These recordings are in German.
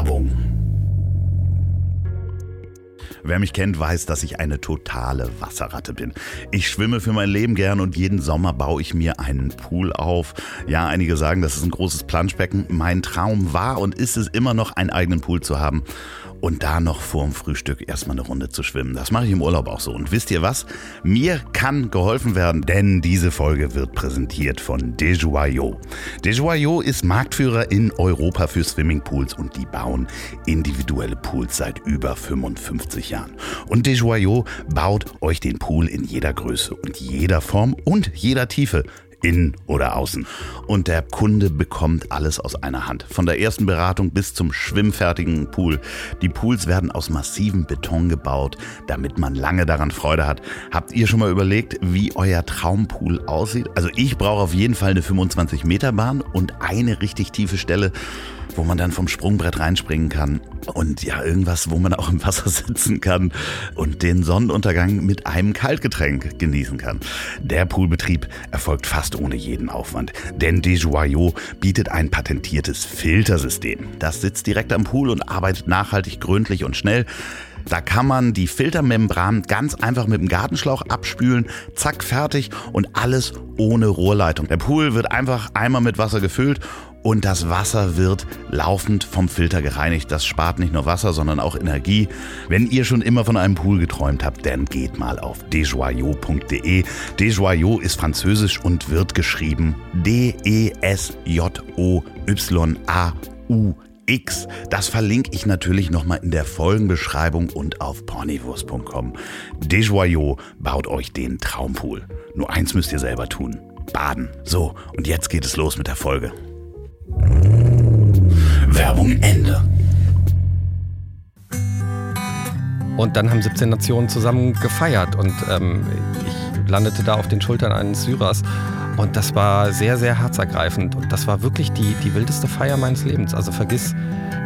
Werbung. Wer mich kennt, weiß, dass ich eine totale Wasserratte bin. Ich schwimme für mein Leben gern und jeden Sommer baue ich mir einen Pool auf. Ja, einige sagen, das ist ein großes Planschbecken. Mein Traum war und ist es immer noch, einen eigenen Pool zu haben und da noch vorm Frühstück erstmal eine Runde zu schwimmen. Das mache ich im Urlaub auch so. Und wisst ihr was? Mir kann geholfen werden, denn diese Folge wird präsentiert von Dejoyaux. Dejoyaux ist Marktführer in Europa für Swimmingpools und die bauen individuelle Pools seit über 55 Jahren. Und Dejoyaux baut euch den Pool in jeder Größe und jeder Form und jeder Tiefe innen oder außen. Und der Kunde bekommt alles aus einer Hand. Von der ersten Beratung bis zum schwimmfertigen Pool. Die Pools werden aus massivem Beton gebaut, damit man lange daran Freude hat. Habt ihr schon mal überlegt, wie euer Traumpool aussieht? Also ich brauche auf jeden Fall eine 25 Meter Bahn und eine richtig tiefe Stelle wo man dann vom Sprungbrett reinspringen kann und ja, irgendwas, wo man auch im Wasser sitzen kann und den Sonnenuntergang mit einem Kaltgetränk genießen kann. Der Poolbetrieb erfolgt fast ohne jeden Aufwand, denn Desjoyaux bietet ein patentiertes Filtersystem. Das sitzt direkt am Pool und arbeitet nachhaltig, gründlich und schnell. Da kann man die Filtermembran ganz einfach mit dem Gartenschlauch abspülen, zack, fertig und alles ohne Rohrleitung. Der Pool wird einfach einmal mit Wasser gefüllt und das Wasser wird laufend vom Filter gereinigt. Das spart nicht nur Wasser, sondern auch Energie. Wenn ihr schon immer von einem Pool geträumt habt, dann geht mal auf desjoyaux.de. Desjoyaux ist französisch und wird geschrieben D-E-S-J-O-Y-A-U. X. Das verlinke ich natürlich nochmal in der Folgenbeschreibung und auf pornivus.com. Desjoyaux baut euch den Traumpool. Nur eins müsst ihr selber tun. Baden. So, und jetzt geht es los mit der Folge. Werbung Ende. Und dann haben 17 Nationen zusammen gefeiert und ähm, ich landete da auf den Schultern eines Syrers und das war sehr, sehr herzergreifend und das war wirklich die, die wildeste Feier meines Lebens. Also vergiss,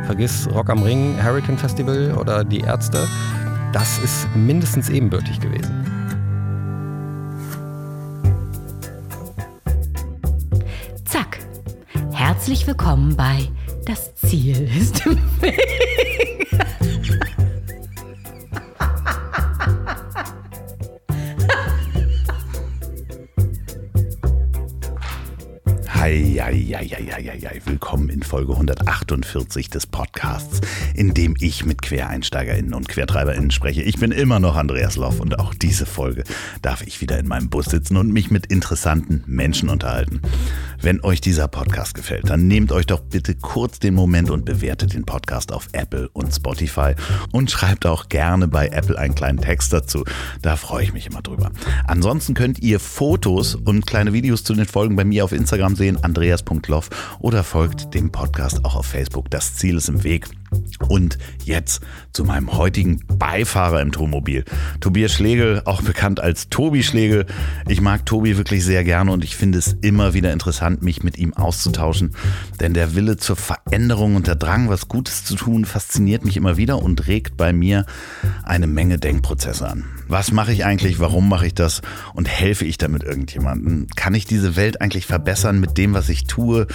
vergiss Rock am Ring, Hurricane Festival oder die Ärzte, das ist mindestens ebenbürtig gewesen. Herzlich willkommen bei Das Ziel ist im Weg. Eieieiei, willkommen in Folge 148 des Podcasts, in dem ich mit QuereinsteigerInnen und QuertreiberInnen spreche. Ich bin immer noch Andreas Loff und auch diese Folge darf ich wieder in meinem Bus sitzen und mich mit interessanten Menschen unterhalten. Wenn euch dieser Podcast gefällt, dann nehmt euch doch bitte kurz den Moment und bewertet den Podcast auf Apple und Spotify und schreibt auch gerne bei Apple einen kleinen Text dazu. Da freue ich mich immer drüber. Ansonsten könnt ihr Fotos und kleine Videos zu den Folgen bei mir auf Instagram sehen, andreas.loff oder folgt dem Podcast auch auf Facebook. Das Ziel ist im Weg. Und jetzt zu meinem heutigen Beifahrer im Tourmobil. Tobias Schlegel, auch bekannt als Tobi Schlegel. Ich mag Tobi wirklich sehr gerne und ich finde es immer wieder interessant, mich mit ihm auszutauschen. Denn der Wille zur Veränderung und der Drang, was Gutes zu tun, fasziniert mich immer wieder und regt bei mir eine Menge Denkprozesse an. Was mache ich eigentlich? Warum mache ich das? Und helfe ich damit irgendjemandem? Kann ich diese Welt eigentlich verbessern mit dem, was ich tue?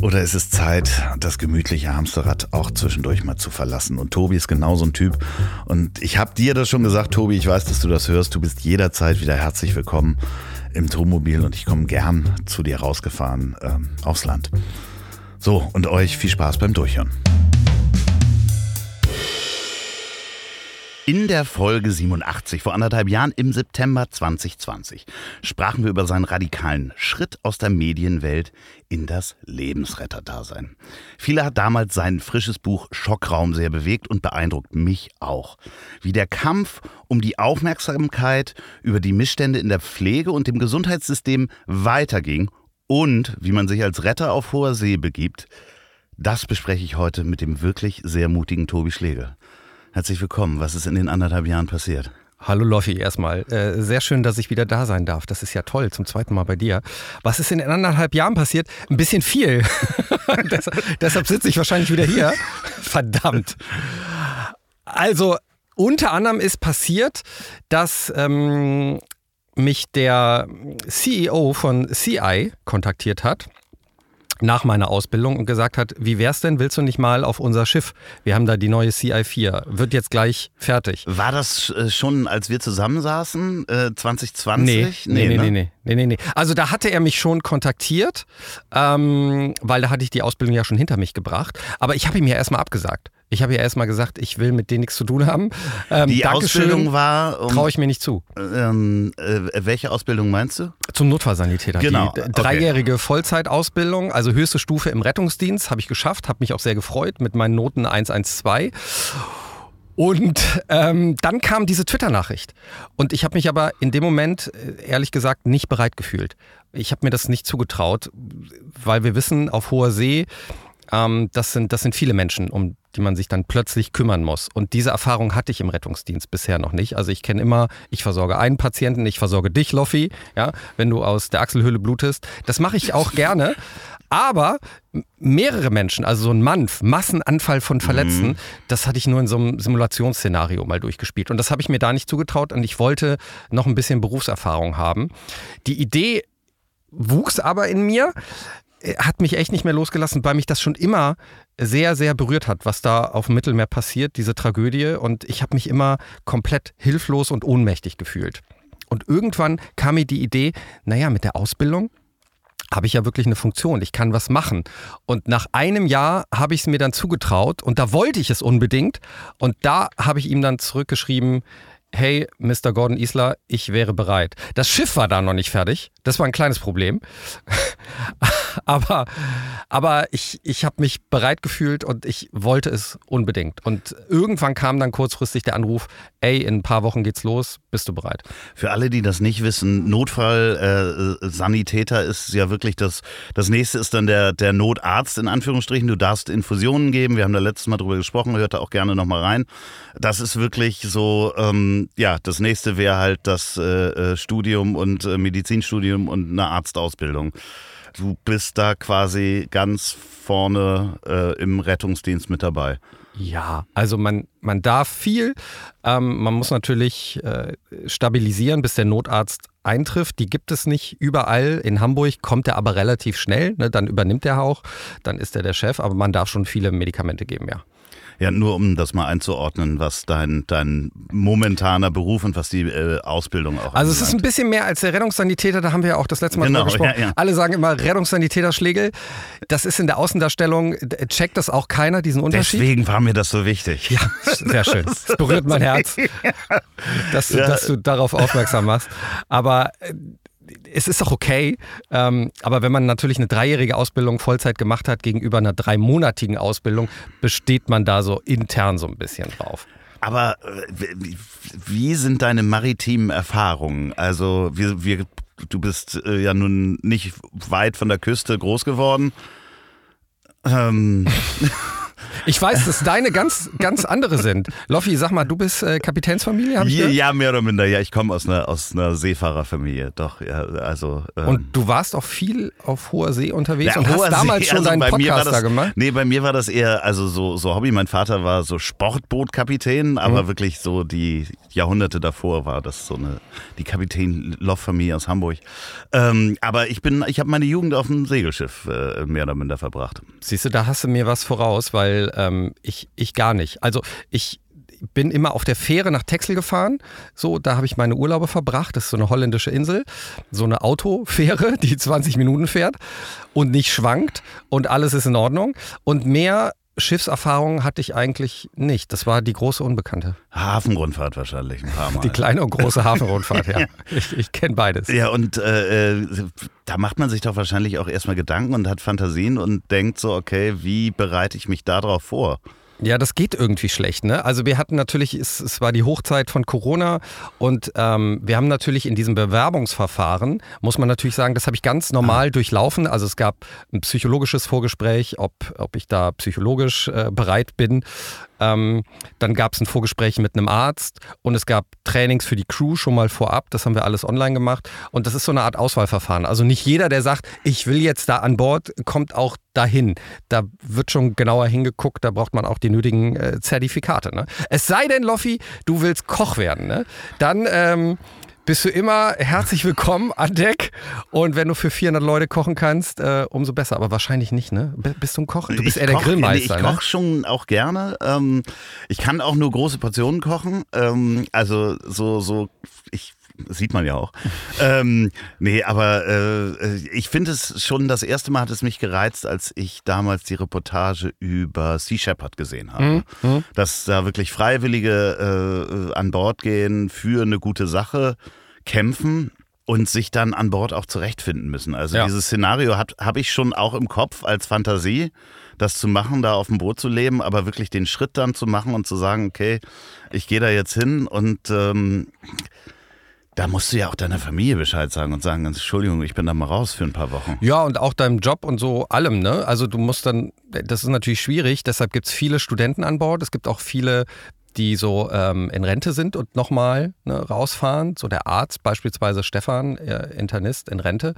Oder ist es Zeit, das gemütliche Hamsterrad auch zwischendurch mal zu verlassen? Und Tobi ist genau so ein Typ. Und ich habe dir das schon gesagt, Tobi, ich weiß, dass du das hörst. Du bist jederzeit wieder herzlich willkommen im Tourmobil und ich komme gern zu dir rausgefahren ähm, aufs Land. So, und euch viel Spaß beim Durchhören. In der Folge 87 vor anderthalb Jahren im September 2020 sprachen wir über seinen radikalen Schritt aus der Medienwelt in das Lebensretterdasein. Viele hat damals sein frisches Buch Schockraum sehr bewegt und beeindruckt mich auch. Wie der Kampf um die Aufmerksamkeit über die Missstände in der Pflege und dem Gesundheitssystem weiterging und wie man sich als Retter auf hoher See begibt, das bespreche ich heute mit dem wirklich sehr mutigen Tobi Schlegel. Herzlich willkommen. Was ist in den anderthalb Jahren passiert? Hallo Loffi erstmal. Äh, sehr schön, dass ich wieder da sein darf. Das ist ja toll, zum zweiten Mal bei dir. Was ist in den anderthalb Jahren passiert? Ein bisschen viel. deshalb, deshalb sitze ich wahrscheinlich wieder hier. Verdammt. Also, unter anderem ist passiert, dass ähm, mich der CEO von CI kontaktiert hat nach meiner Ausbildung und gesagt hat, wie wär's denn, willst du nicht mal auf unser Schiff? Wir haben da die neue CI4, wird jetzt gleich fertig. War das äh, schon, als wir zusammensaßen, äh, 2020? Nee, nee, nee, ne? nee, nee, nee, nee, nee. Also da hatte er mich schon kontaktiert, ähm, weil da hatte ich die Ausbildung ja schon hinter mich gebracht. Aber ich habe ihm ja erstmal abgesagt. Ich habe ja erstmal gesagt, ich will mit denen nichts zu tun haben. Ähm, Die Dankeschön, Ausbildung war. Um, traue ich mir nicht zu. ähm, äh, welche Ausbildung meinst du? Zum Notfallsanitäter. Genau, Die okay. dreijährige Vollzeitausbildung, also höchste Stufe im Rettungsdienst, habe ich geschafft, habe mich auch sehr gefreut mit meinen Noten 112. Und ähm, dann kam diese Twitter-Nachricht. Und ich habe mich aber in dem Moment, äh, ehrlich gesagt, nicht bereit gefühlt. Ich habe mir das nicht zugetraut, weil wir wissen, auf hoher See, ähm, das, sind, das sind viele Menschen, um die man sich dann plötzlich kümmern muss. Und diese Erfahrung hatte ich im Rettungsdienst bisher noch nicht. Also ich kenne immer, ich versorge einen Patienten, ich versorge dich, Loffi, ja, wenn du aus der Achselhöhle blutest. Das mache ich auch gerne. Aber mehrere Menschen, also so ein Manf, Massenanfall von Verletzten, das hatte ich nur in so einem Simulationsszenario mal durchgespielt. Und das habe ich mir da nicht zugetraut und ich wollte noch ein bisschen Berufserfahrung haben. Die Idee wuchs aber in mir, äh, hat mich echt nicht mehr losgelassen, weil mich das schon immer sehr, sehr berührt hat, was da auf dem Mittelmeer passiert, diese Tragödie. Und ich habe mich immer komplett hilflos und ohnmächtig gefühlt. Und irgendwann kam mir die Idee, naja, mit der Ausbildung habe ich ja wirklich eine Funktion. Ich kann was machen. Und nach einem Jahr habe ich es mir dann zugetraut und da wollte ich es unbedingt. Und da habe ich ihm dann zurückgeschrieben, hey, Mr. Gordon Isler, ich wäre bereit. Das Schiff war da noch nicht fertig. Das war ein kleines Problem. aber aber ich, ich habe mich bereit gefühlt und ich wollte es unbedingt. Und irgendwann kam dann kurzfristig der Anruf, ey, in ein paar Wochen geht's los, bist du bereit? Für alle, die das nicht wissen, Notfallsanitäter äh, ist ja wirklich das, das nächste ist dann der, der Notarzt in Anführungsstrichen. Du darfst Infusionen geben, wir haben da letztes Mal drüber gesprochen, hört da auch gerne nochmal rein. Das ist wirklich so, ähm, ja, das nächste wäre halt das äh, äh, Studium und äh, Medizinstudium und eine Arztausbildung. Du bist da quasi ganz vorne äh, im Rettungsdienst mit dabei. Ja, also man, man darf viel. Ähm, man muss natürlich äh, stabilisieren, bis der Notarzt eintrifft. Die gibt es nicht überall. In Hamburg kommt er aber relativ schnell. Ne? Dann übernimmt er auch. Dann ist er der Chef. Aber man darf schon viele Medikamente geben, ja. Ja, nur um das mal einzuordnen, was dein, dein momentaner Beruf und was die äh, Ausbildung auch Also es ist ein bisschen mehr als der Rettungssanitäter, da haben wir ja auch das letzte Mal Genau, drüber gesprochen. ja, ja. Alle sagen immer Rettungssanitäter Schlegel. Das ist in der Außendarstellung, checkt das auch keiner, diesen Unterschied? Deswegen war mir das so wichtig. Ja, sehr schön. Es berührt mein Herz, dass du, dass du darauf aufmerksam machst. Aber äh, es ist auch okay. Ähm, aber wenn man natürlich eine dreijährige Ausbildung Vollzeit gemacht hat gegenüber einer dreimonatigen Ausbildung, besteht man da so intern so ein bisschen drauf. Aber äh, wie, sind deine maritimen Erfahrungen? Also wir, wir, du bist äh, ja nun nicht weit von der Küste groß geworden. Ähm, Ich weiß, dass deine ganz, ganz andere sind. Loffi, sag mal, du bist äh, Kapitänsfamilie, hab ich ja, ja, mehr oder minder. Ja, ich komme aus einer, aus einer Seefahrerfamilie. Doch, ja, also. Ähm, Und du warst auch viel auf hoher See unterwegs Ja, und hast damals See, schon also deinen Podcast da gemacht. Nee, bei mir war das eher, also so, so Hobby. Mein Vater war so Sportbootkapitän, aber Mhm. wirklich so die Jahrhunderte davor war das so eine, die Kapitän-Loff-Familie aus Hamburg. Ähm, aber ich bin, ich habe meine Jugend auf dem Segelschiff äh, mehr oder minder verbracht. Siehst du, da hast du mir was voraus, weil ähm, ich, ich gar nicht. Also ich bin immer auf der Fähre nach Texel gefahren. So, da habe ich meine Urlaube verbracht. Das ist so eine holländische Insel. So eine Autofähre, die 20 Minuten fährt und nicht schwankt und alles ist in Ordnung. Und mehr Schiffserfahrung hatte ich eigentlich nicht. Das war die große Unbekannte. Hafenrundfahrt wahrscheinlich ein paar Mal. Die kleine und große Hafenrundfahrt, ja. Ich, ich kenne beides. Ja, und äh, äh, da macht man sich doch wahrscheinlich auch erstmal Gedanken und hat Fantasien und denkt so, okay, wie bereite ich mich darauf vor? Ja, das geht irgendwie schlecht. Ne? Also wir hatten natürlich, es, es war die Hochzeit von Corona und ähm, wir haben natürlich in diesem Bewerbungsverfahren, muss man natürlich sagen, das habe ich ganz normal durchlaufen. Also es gab ein psychologisches Vorgespräch, ob, ob ich da psychologisch äh, bereit bin. Ähm, dann gab es ein Vorgespräch mit einem Arzt und es gab Trainings für die Crew schon mal vorab. Das haben wir alles online gemacht. Und das ist so eine Art Auswahlverfahren. Also nicht jeder, der sagt, ich will jetzt da an Bord, kommt auch dahin. Da wird schon genauer hingeguckt, da braucht man auch die nötigen äh, Zertifikate. Ne? Es sei denn, Loffi, du willst Koch werden. Ne? Dann ähm, bist du immer herzlich willkommen an Deck. Und wenn du für 400 Leute kochen kannst, äh, umso besser. Aber wahrscheinlich nicht, ne? Bist du ein Koch? Du bist ich eher koch, der Grillmeister. Ich ne? koche schon auch gerne. Ähm, ich kann auch nur große Portionen kochen. Ähm, also so, so, ich sieht man ja auch. ähm, nee, aber äh, ich finde es schon, das erste Mal hat es mich gereizt, als ich damals die Reportage über Sea Shepherd gesehen habe. Mhm. mhm. Dass da wirklich Freiwillige äh, an Bord gehen für eine gute Sache, kämpfen und sich dann an Bord auch zurechtfinden müssen. Also ja. dieses Szenario habe ich schon auch im Kopf als Fantasie, das zu machen, da auf dem Boot zu leben, aber wirklich den Schritt dann zu machen und zu sagen, okay, ich gehe da jetzt hin und ähm, da musst du ja auch deiner Familie Bescheid sagen und sagen, Entschuldigung, ich bin da mal raus für ein paar Wochen. Ja, und auch deinem Job und so allem, ne? Also du musst dann, das ist natürlich schwierig, deshalb gibt es viele Studenten an Bord, es gibt auch viele die so ähm, in Rente sind und nochmal ne, rausfahren. So der Arzt, beispielsweise Stefan, Internist in Rente.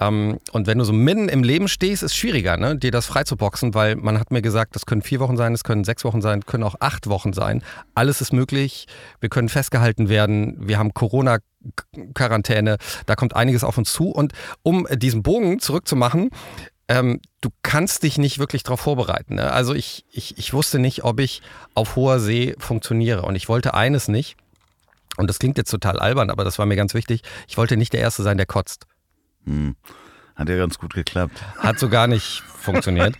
Ähm, und wenn du so mitten im Leben stehst, ist schwieriger, ne, dir das freizuboxen, weil man hat mir gesagt, das können vier Wochen sein, das können sechs Wochen sein, können auch acht Wochen sein. Alles ist möglich. Wir können festgehalten werden. Wir haben Corona. Quarantäne, da kommt einiges auf uns zu. Und um diesen Bogen zurückzumachen, ähm, du kannst dich nicht wirklich darauf vorbereiten. Ne? Also ich, ich, ich wusste nicht, ob ich auf hoher See funktioniere. Und ich wollte eines nicht, und das klingt jetzt total albern, aber das war mir ganz wichtig, ich wollte nicht der Erste sein, der kotzt. Hm. Hat ja ganz gut geklappt. Hat so gar nicht funktioniert.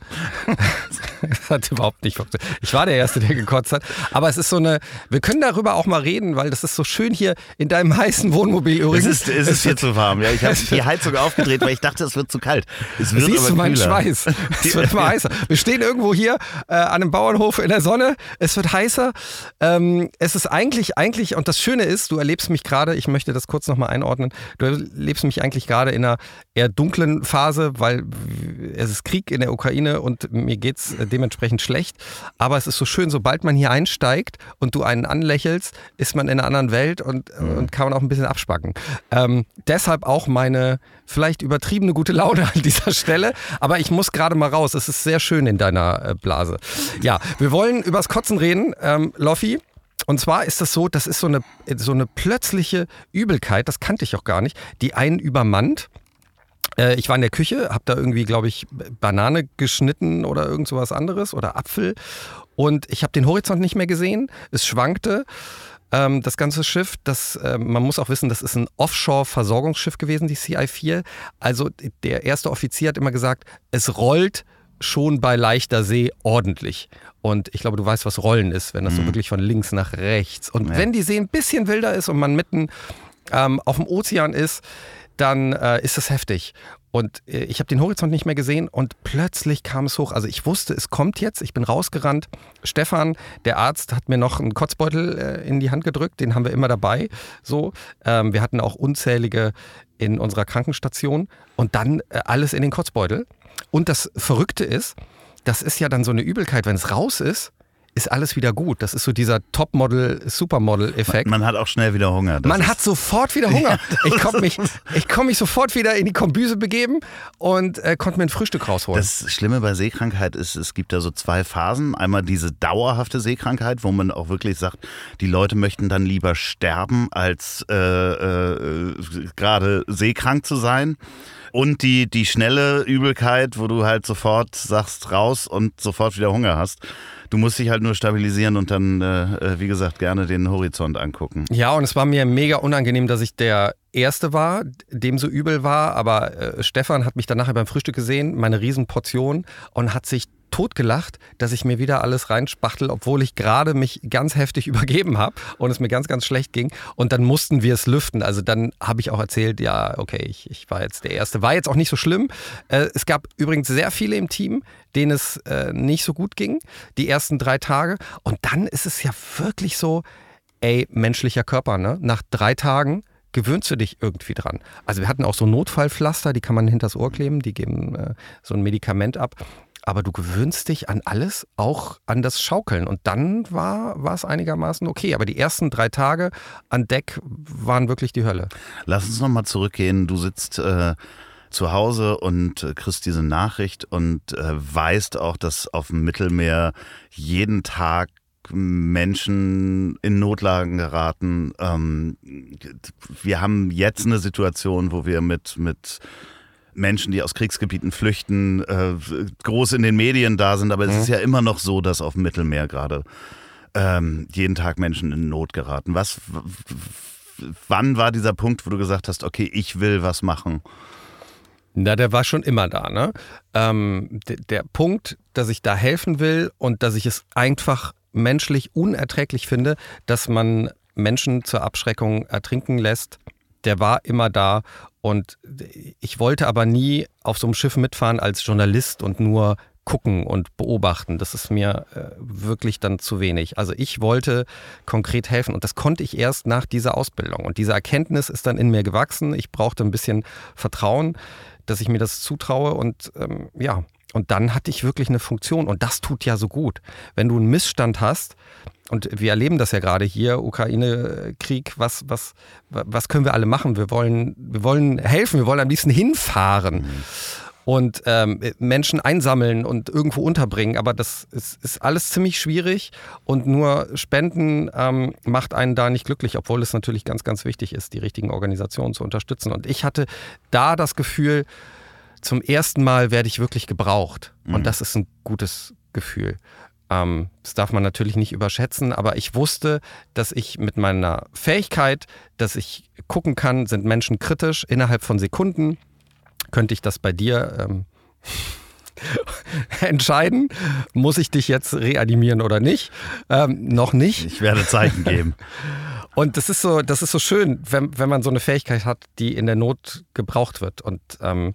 das hat überhaupt nicht funktioniert. Ich war der Erste, der gekotzt hat. Aber es ist so eine, wir können darüber auch mal reden, weil das ist so schön hier in deinem heißen Wohnmobil übrigens. Es ist, es ist hier zu warm. Ja, ich habe die Heizung aufgedreht, weil ich dachte, es wird zu kalt. Es wird Siehst du meinen Schweiß? Es wird immer heißer. Wir stehen irgendwo hier äh, an einem Bauernhof in der Sonne. Es wird heißer. Ähm, es ist eigentlich, eigentlich, und das Schöne ist, du erlebst mich gerade, ich möchte das kurz nochmal einordnen, du erlebst mich eigentlich gerade in einer eher dunklen Phase, weil es ist Krieg in der Ukraine und mir geht es äh, dementsprechend schlecht. Aber es ist so schön, sobald man hier einsteigt und du einen anlächelst, ist man in einer anderen Welt und, mhm. und kann man auch ein bisschen abspacken. Ähm, deshalb auch meine vielleicht übertriebene gute Laune an dieser Stelle. Aber ich muss gerade mal raus. Es ist sehr schön in deiner äh, Blase. Ja, wir wollen übers Kotzen reden. Ähm, Loffi, und zwar ist das so, das ist so eine, so eine plötzliche Übelkeit, das kannte ich auch gar nicht, die einen übermannt. Äh, ich war in der Küche, habe da irgendwie, glaube ich, Banane geschnitten oder irgend sowas anderes oder Apfel. Und ich habe den Horizont nicht mehr gesehen. Es schwankte ähm, das ganze Schiff. Das, äh, man muss auch wissen, das ist ein Offshore-Versorgungsschiff gewesen, die CI-4. Also der erste Offizier hat immer gesagt, es rollt schon bei leichter See ordentlich. Und ich glaube, du weißt, was Rollen ist, wenn das mhm. so wirklich von links nach rechts. Und ja. wenn die See ein bisschen wilder ist und man mitten ähm, auf dem Ozean ist, dann äh, ist das heftig. Und äh, ich habe den Horizont nicht mehr gesehen und plötzlich kam es hoch. Also ich wusste, es kommt jetzt. Ich bin rausgerannt. Stefan, der Arzt, hat mir noch einen Kotzbeutel äh, in die Hand gedrückt. Den haben wir immer dabei. So, ähm, wir hatten auch unzählige in unserer Krankenstation und dann äh, alles in den Kotzbeutel. Und das Verrückte ist, das ist ja dann so eine Übelkeit, wenn es raus ist ist alles wieder gut. Das ist so dieser Topmodel, Supermodel-Effekt. Man, man, hat auch schnell wieder Hunger. Man hat sofort wieder Hunger. Ja, ich konnte mich, konnt mich sofort wieder in die Kombüse begeben und äh, konnte mir ein Frühstück rausholen. Das Schlimme bei Seekrankheit ist, es gibt da so zwei Phasen. Einmal diese dauerhafte Seekrankheit, wo man auch wirklich sagt, die Leute möchten dann lieber sterben, als äh, äh, gerade seekrank zu sein. Und die, die schnelle Übelkeit, wo du halt sofort sagst raus und sofort wieder Hunger hast. Du musst dich halt nur stabilisieren und dann, äh, äh, wie gesagt, gerne den Horizont angucken. Ja, und es war mir mega unangenehm, dass ich der Erste war, dem so übel war. Aber äh, Stefan hat mich dann nachher beim Frühstück gesehen, meine Riesenportion, und hat sich totgelacht, dass ich mir wieder alles reinspachtel, obwohl ich gerade mich ganz heftig übergeben habe und es mir ganz, ganz schlecht ging. Und dann mussten wir es lüften. Also dann habe ich auch erzählt, ja, okay, ich, ich war jetzt der Erste. War jetzt auch nicht so schlimm. Äh, es gab übrigens sehr viele im Team, denen es äh, nicht so gut ging, die ersten drei Tage. Und dann ist es ja wirklich so, ey, menschlicher Körper, ne? Nach drei Tagen gewöhnst du dich irgendwie dran. Also wir hatten auch so Notfallpflaster, die kann man hinters Ohr kleben, die geben äh, so ein Medikament ab aber du gewöhnst dich an alles, auch an das Schaukeln. Und dann war, es einigermaßen okay. Aber die ersten drei Tage an Deck waren wirklich die Hölle. Lass uns nochmal zurückgehen. Du sitzt äh, zu Hause und äh, kriegst diese Nachricht und äh, weißt auch, dass auf dem Mittelmeer jeden Tag Menschen in Notlagen geraten. Ähm, wir haben jetzt eine Situation, wo wir mit, mit Menschen, die aus Kriegsgebieten flüchten, äh, groß in den Medien da sind, aber mhm. es ist ja immer noch so, dass auf dem Mittelmeer gerade ähm, jeden Tag Menschen in Not geraten. Was, wann war dieser Punkt, wo du gesagt hast, okay, ich will was machen? Na, der war schon immer da, ne? Ähm, der, der Punkt, dass ich da helfen will und dass ich es einfach menschlich unerträglich finde, dass man Menschen zur Abschreckung ertrinken lässt, der war immer da. Und ich wollte aber nie auf so einem Schiff mitfahren als Journalist und nur gucken und beobachten. Das ist mir äh, wirklich dann zu wenig. Also ich wollte konkret helfen und das konnte ich erst nach dieser Ausbildung. Und diese Erkenntnis ist dann in mir gewachsen. Ich brauchte ein bisschen Vertrauen, dass ich mir das zutraue und ähm, ja. Und dann hatte ich wirklich eine Funktion und das tut ja so gut. Wenn du einen Missstand hast, und wir erleben das ja gerade hier, Ukraine-Krieg, was, was, was können wir alle machen? Wir wollen, wir wollen helfen, wir wollen am liebsten hinfahren. Mhm und ähm, Menschen einsammeln und irgendwo unterbringen. Aber das ist, ist alles ziemlich schwierig und nur Spenden ähm, macht einen da nicht glücklich, obwohl es natürlich ganz, ganz wichtig ist, die richtigen Organisationen zu unterstützen. Und ich hatte da das Gefühl, zum ersten Mal werde ich wirklich gebraucht. Mhm. Und das ist ein gutes Gefühl. Ähm, das darf man natürlich nicht überschätzen, aber ich wusste, dass ich mit meiner Fähigkeit, dass ich gucken kann, sind Menschen kritisch innerhalb von Sekunden könnte ich das bei dir ähm, entscheiden? Muss ich dich jetzt reanimieren oder nicht? Ähm, noch nicht. Ich werde Zeichen geben. Und das ist so, das ist so schön, wenn, wenn man so eine Fähigkeit hat, die in der Not gebraucht wird. Und ähm,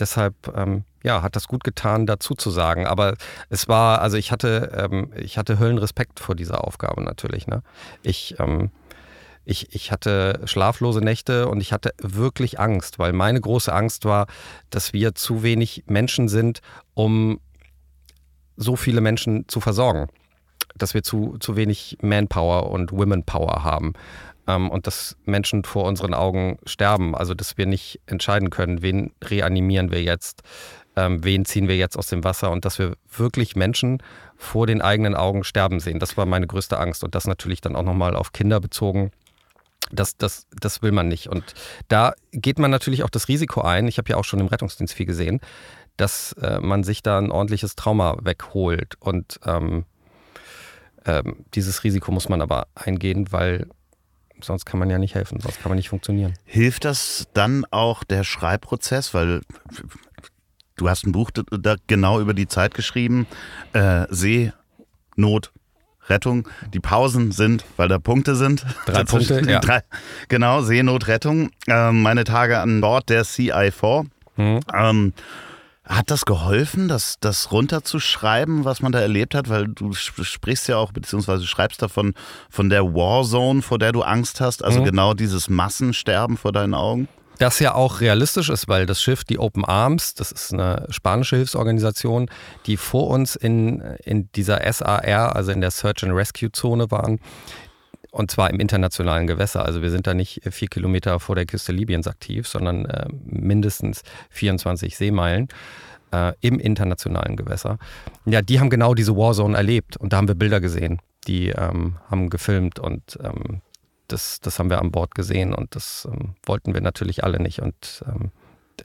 deshalb ähm, ja, hat das gut getan, dazu zu sagen. Aber es war, also ich hatte, ähm, ich hatte Höllenrespekt vor dieser Aufgabe natürlich. Ne? Ich ähm, ich, ich hatte schlaflose Nächte und ich hatte wirklich Angst, weil meine große Angst war, dass wir zu wenig Menschen sind, um so viele Menschen zu versorgen. Dass wir zu, zu wenig Manpower und Womenpower haben und dass Menschen vor unseren Augen sterben. Also dass wir nicht entscheiden können, wen reanimieren wir jetzt, ähm, wen ziehen wir jetzt aus dem Wasser und dass wir wirklich Menschen vor den eigenen Augen sterben sehen. Das war meine größte Angst und das natürlich dann auch nochmal auf Kinder bezogen. Das, das, das will man nicht. Und da geht man natürlich auch das Risiko ein. Ich habe ja auch schon im Rettungsdienst viel gesehen, dass äh, man sich da ein ordentliches Trauma wegholt. Und ähm, ähm, dieses Risiko muss man aber eingehen, weil sonst kann man ja nicht helfen, sonst kann man nicht funktionieren. Hilft das dann auch der Schreibprozess? Weil du hast ein Buch da genau über die Zeit geschrieben, äh, Seenot Rettung. Die Pausen sind, weil da Punkte sind. Drei Punkte, ja. Drei, genau, Seenotrettung. Ähm, meine Tage an Bord der CI4. Mhm. Ähm, hat das geholfen, das, das runterzuschreiben, was man da erlebt hat? Weil du sprichst ja auch, beziehungsweise schreibst davon von der Warzone, vor der du Angst hast. Also mhm. genau dieses Massensterben vor deinen Augen. Das ja auch realistisch ist, weil das Schiff, die Open Arms, das ist eine spanische Hilfsorganisation, die vor uns in, in dieser SAR, also in der Search and Rescue Zone waren, und zwar im internationalen Gewässer. Also wir sind da nicht vier Kilometer vor der Küste Libyens aktiv, sondern äh, mindestens 24 Seemeilen äh, im internationalen Gewässer. Ja, die haben genau diese Warzone erlebt und da haben wir Bilder gesehen. Die ähm, haben gefilmt und ähm, das, das haben wir an Bord gesehen und das ähm, wollten wir natürlich alle nicht. Und ähm,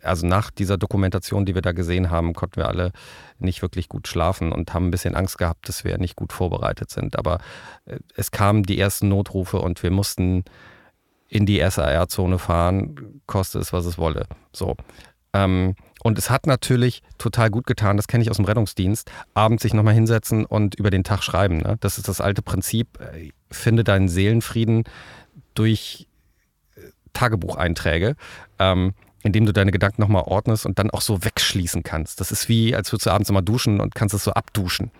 also nach dieser Dokumentation, die wir da gesehen haben, konnten wir alle nicht wirklich gut schlafen und haben ein bisschen Angst gehabt, dass wir nicht gut vorbereitet sind. Aber äh, es kamen die ersten Notrufe und wir mussten in die SAR-Zone fahren, koste es, was es wolle. So. Ähm, und es hat natürlich total gut getan, das kenne ich aus dem Rettungsdienst, abends sich nochmal hinsetzen und über den Tag schreiben. Ne? Das ist das alte Prinzip, äh, finde deinen Seelenfrieden durch äh, Tagebucheinträge. Ähm, indem du deine Gedanken nochmal ordnest und dann auch so wegschließen kannst. Das ist wie, als würdest du abends immer duschen und kannst es so abduschen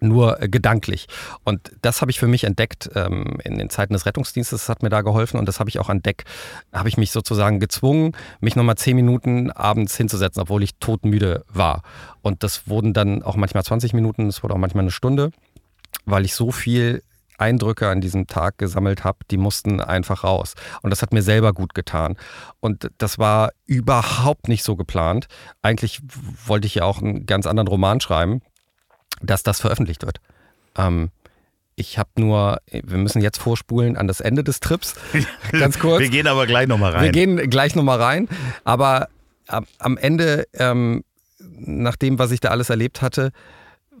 nur äh, gedanklich. Und das habe ich für mich entdeckt ähm, in den Zeiten des Rettungsdienstes. Das hat mir da geholfen und das habe ich auch entdeckt. Habe ich mich sozusagen gezwungen, mich nochmal zehn Minuten abends hinzusetzen, obwohl ich todmüde war. Und das wurden dann auch manchmal 20 Minuten, es wurde auch manchmal eine Stunde, weil ich so viel Eindrücke an diesem Tag gesammelt habe, die mussten einfach raus. Und das hat mir selber gut getan. Und das war überhaupt nicht so geplant. Eigentlich wollte ich ja auch einen ganz anderen Roman schreiben dass das veröffentlicht wird. Ähm, ich habe nur, wir müssen jetzt vorspulen an das Ende des Trips. Ganz kurz. wir gehen aber gleich nochmal rein. Wir gehen gleich nochmal rein. Aber am Ende, ähm, nach dem, was ich da alles erlebt hatte,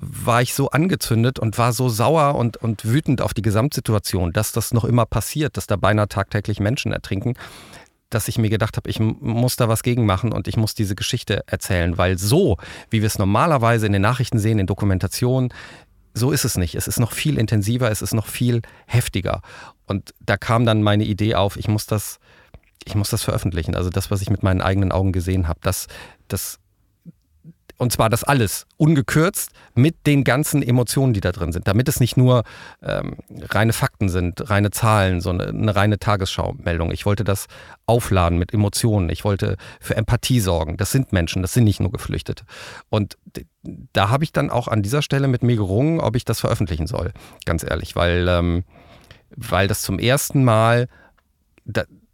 war ich so angezündet und war so sauer und, und wütend auf die Gesamtsituation, dass das noch immer passiert, dass da beinahe tagtäglich Menschen ertrinken, dass ich mir gedacht habe, ich muss da was gegen machen und ich muss diese Geschichte erzählen, weil so, wie wir es normalerweise in den Nachrichten sehen, in Dokumentationen, so ist es nicht. Es ist noch viel intensiver, es ist noch viel heftiger. Und da kam dann meine Idee auf, ich muss das, ich muss das veröffentlichen. Also das, was ich mit meinen eigenen Augen gesehen habe, das, das und zwar das alles, ungekürzt, mit den ganzen Emotionen, die da drin sind. Damit es nicht nur ähm, reine Fakten sind, reine Zahlen, so eine, eine reine Tagesschau-Meldung. Ich wollte das aufladen mit Emotionen. Ich wollte für Empathie sorgen. Das sind Menschen, das sind nicht nur Geflüchtete. Und da habe ich dann auch an dieser Stelle mit mir gerungen, ob ich das veröffentlichen soll. Ganz ehrlich, weil, ähm, weil das zum ersten Mal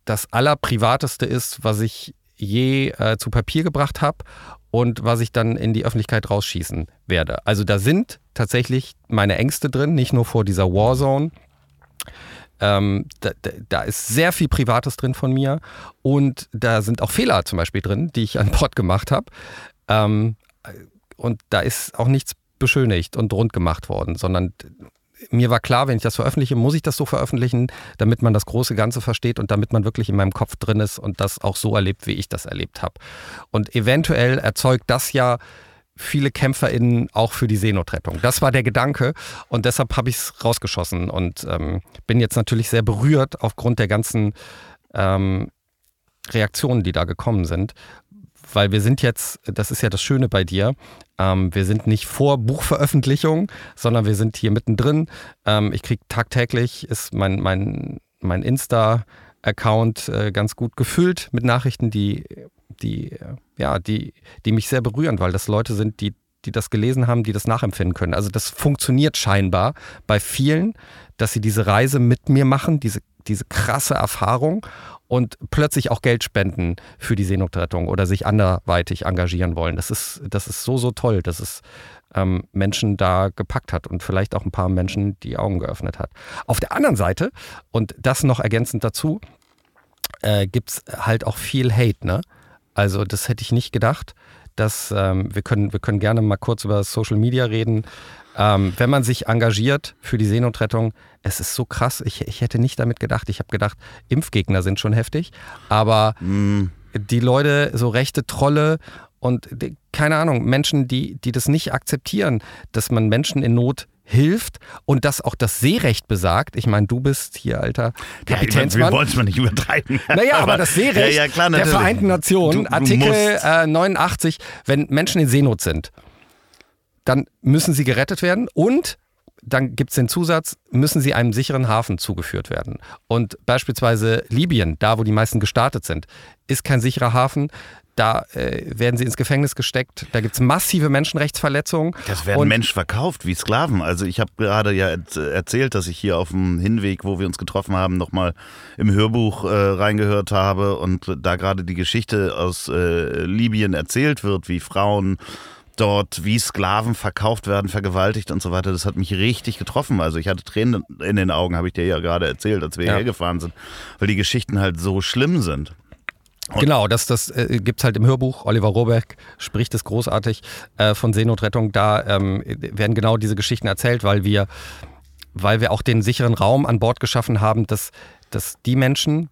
das Allerprivateste ist, was ich je äh, zu Papier gebracht habe und was ich dann in die Öffentlichkeit rausschießen werde. Also da sind tatsächlich meine Ängste drin, nicht nur vor dieser Warzone. Ähm, da, da, ist sehr viel Privates drin von mir und da sind auch Fehler zum Beispiel drin, die ich an Bord gemacht habe. Ähm, und da ist auch nichts beschönigt und rund gemacht worden, sondern mir war klar, wenn ich das veröffentliche, muss ich das so veröffentlichen, damit man das große Ganze versteht und damit man wirklich in meinem Kopf drin ist und das auch so erlebt, wie ich das erlebt habe. Und eventuell erzeugt das ja viele KämpferInnen auch für die Seenotrettung. Das war der Gedanke und deshalb habe ich es rausgeschossen und ähm, bin jetzt natürlich sehr berührt aufgrund der ganzen ähm, Reaktionen, die da gekommen sind weil wir sind jetzt, das ist ja das Schöne bei dir, ähm, wir sind nicht vor Buchveröffentlichung, sondern wir sind hier mittendrin. Ähm, ich kriege tagtäglich, ist mein, mein, mein Insta-Account äh, ganz gut gefüllt mit Nachrichten, die, die, ja, die, die mich sehr berühren, weil das Leute sind, die, die das gelesen haben, die das nachempfinden können. Also das funktioniert scheinbar bei vielen, dass sie diese Reise mit mir machen, diese, diese krasse Erfahrung und plötzlich auch Geld spenden für die Seenotrettung oder sich anderweitig engagieren wollen. Das ist, das ist so, so toll, dass es ähm, Menschen da gepackt hat und vielleicht auch ein paar Menschen die Augen geöffnet hat. Auf der anderen Seite, und das noch ergänzend dazu, äh, gibt es halt auch viel Hate. Ne? Also das hätte ich nicht gedacht. Dass, ähm, wir, können, wir können gerne mal kurz über Social Media reden. Ähm, wenn man sich engagiert für die Seenotrettung, es ist so krass. Ich, ich hätte nicht damit gedacht. Ich habe gedacht, Impfgegner sind schon heftig, aber mm. die Leute, so rechte Trolle und die, keine Ahnung, Menschen, die, die das nicht akzeptieren, dass man Menschen in Not hilft und dass auch das Seerecht besagt. Ich meine, du bist hier alter Kapitänsmann. Ja, wir wollen es mal nicht übertreiben. Naja, aber, aber das Seerecht ja, ja, klar, der Vereinten Nationen, du, du Artikel äh, 89, wenn Menschen in Seenot sind, dann müssen sie gerettet werden und dann gibt es den Zusatz, müssen sie einem sicheren Hafen zugeführt werden. Und beispielsweise Libyen, da wo die meisten gestartet sind, ist kein sicherer Hafen. Da äh, werden sie ins Gefängnis gesteckt. Da gibt es massive Menschenrechtsverletzungen. Das werden Menschen verkauft wie Sklaven. Also ich habe gerade ja erzählt, dass ich hier auf dem Hinweg, wo wir uns getroffen haben, nochmal im Hörbuch äh, reingehört habe und da gerade die Geschichte aus äh, Libyen erzählt wird, wie Frauen dort wie Sklaven verkauft werden, vergewaltigt und so weiter. Das hat mich richtig getroffen. Also ich hatte Tränen in den Augen, habe ich dir ja gerade erzählt, als wir ja. hergefahren sind, weil die Geschichten halt so schlimm sind. Und genau, das, das äh, gibt es halt im Hörbuch. Oliver Rohrbeck spricht es großartig äh, von Seenotrettung. Da ähm, werden genau diese Geschichten erzählt, weil wir, weil wir auch den sicheren Raum an Bord geschaffen haben, dass, dass die Menschen,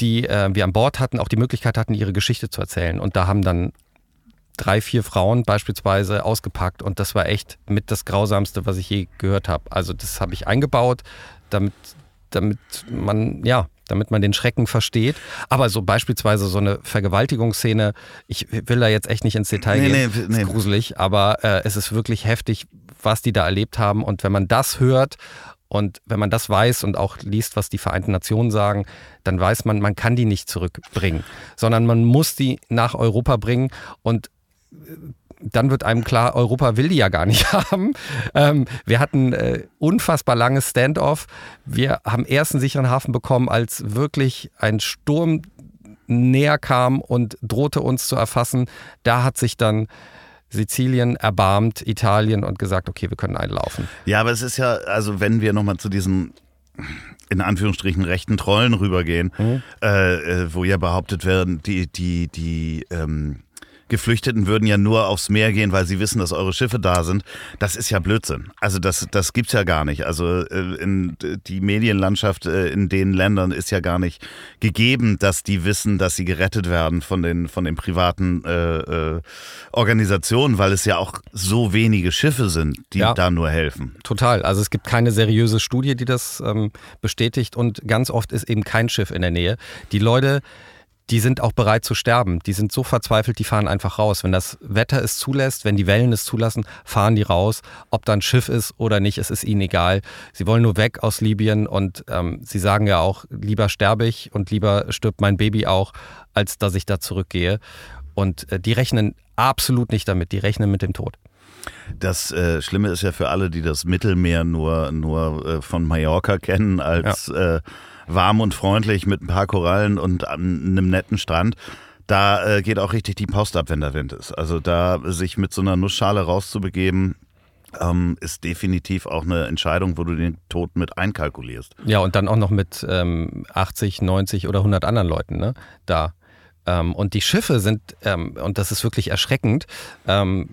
die äh, wir an Bord hatten, auch die Möglichkeit hatten, ihre Geschichte zu erzählen. Und da haben dann drei, vier Frauen beispielsweise ausgepackt und das war echt mit das Grausamste, was ich je gehört habe. Also das habe ich eingebaut, damit, damit man, ja, damit man den Schrecken versteht. Aber so beispielsweise so eine Vergewaltigungsszene, ich will da jetzt echt nicht ins Detail nee, gehen, nee, nee. ist gruselig, aber äh, es ist wirklich heftig, was die da erlebt haben. Und wenn man das hört und wenn man das weiß und auch liest, was die Vereinten Nationen sagen, dann weiß man, man kann die nicht zurückbringen, sondern man muss die nach Europa bringen. Und dann wird einem klar, Europa will die ja gar nicht haben. Ähm, wir hatten äh, unfassbar langes Standoff. Wir haben erst einen sicheren Hafen bekommen, als wirklich ein Sturm näher kam und drohte uns zu erfassen. Da hat sich dann Sizilien erbarmt, Italien und gesagt, okay, wir können einlaufen. Ja, aber es ist ja, also wenn wir nochmal zu diesen in Anführungsstrichen rechten Trollen rübergehen, mhm. äh, wo ja behauptet werden, die, die, die ähm, Geflüchteten würden ja nur aufs Meer gehen, weil sie wissen, dass eure Schiffe da sind. Das ist ja Blödsinn. Also das, das gibt's ja gar nicht. Also äh, in, die Medienlandschaft äh, in den Ländern ist ja gar nicht gegeben, dass die wissen, dass sie gerettet werden von den, von den privaten äh, äh, Organisationen, weil es ja auch so wenige Schiffe sind, die ja, da nur helfen. Total. Also es gibt keine seriöse Studie, die das ähm, bestätigt und ganz oft ist eben kein Schiff in der Nähe. Die Leute die sind auch bereit zu sterben. Die sind so verzweifelt, die fahren einfach raus. Wenn das Wetter es zulässt, wenn die Wellen es zulassen, fahren die raus. Ob da ein Schiff ist oder nicht, es ist ihnen egal. Sie wollen nur weg aus Libyen und ähm, sie sagen ja auch, lieber sterbe ich und lieber stirbt mein Baby auch, als dass ich da zurückgehe. Und äh, die rechnen absolut nicht damit, die rechnen mit dem Tod. Das äh, Schlimme ist ja für alle, die das Mittelmeer nur, nur äh, von Mallorca kennen als ja. Warm und freundlich mit ein paar Korallen und einem netten Strand. Da äh, geht auch richtig die Post ab, wenn der Wind ist. Also da sich mit so einer Nussschale rauszubegeben, ähm, ist definitiv auch eine Entscheidung, wo du den Tod mit einkalkulierst. Ja, und dann auch noch mit ähm, 80, 90 oder 100 anderen Leuten ne? da. Ähm, und die Schiffe sind, ähm, und das ist wirklich erschreckend, ähm,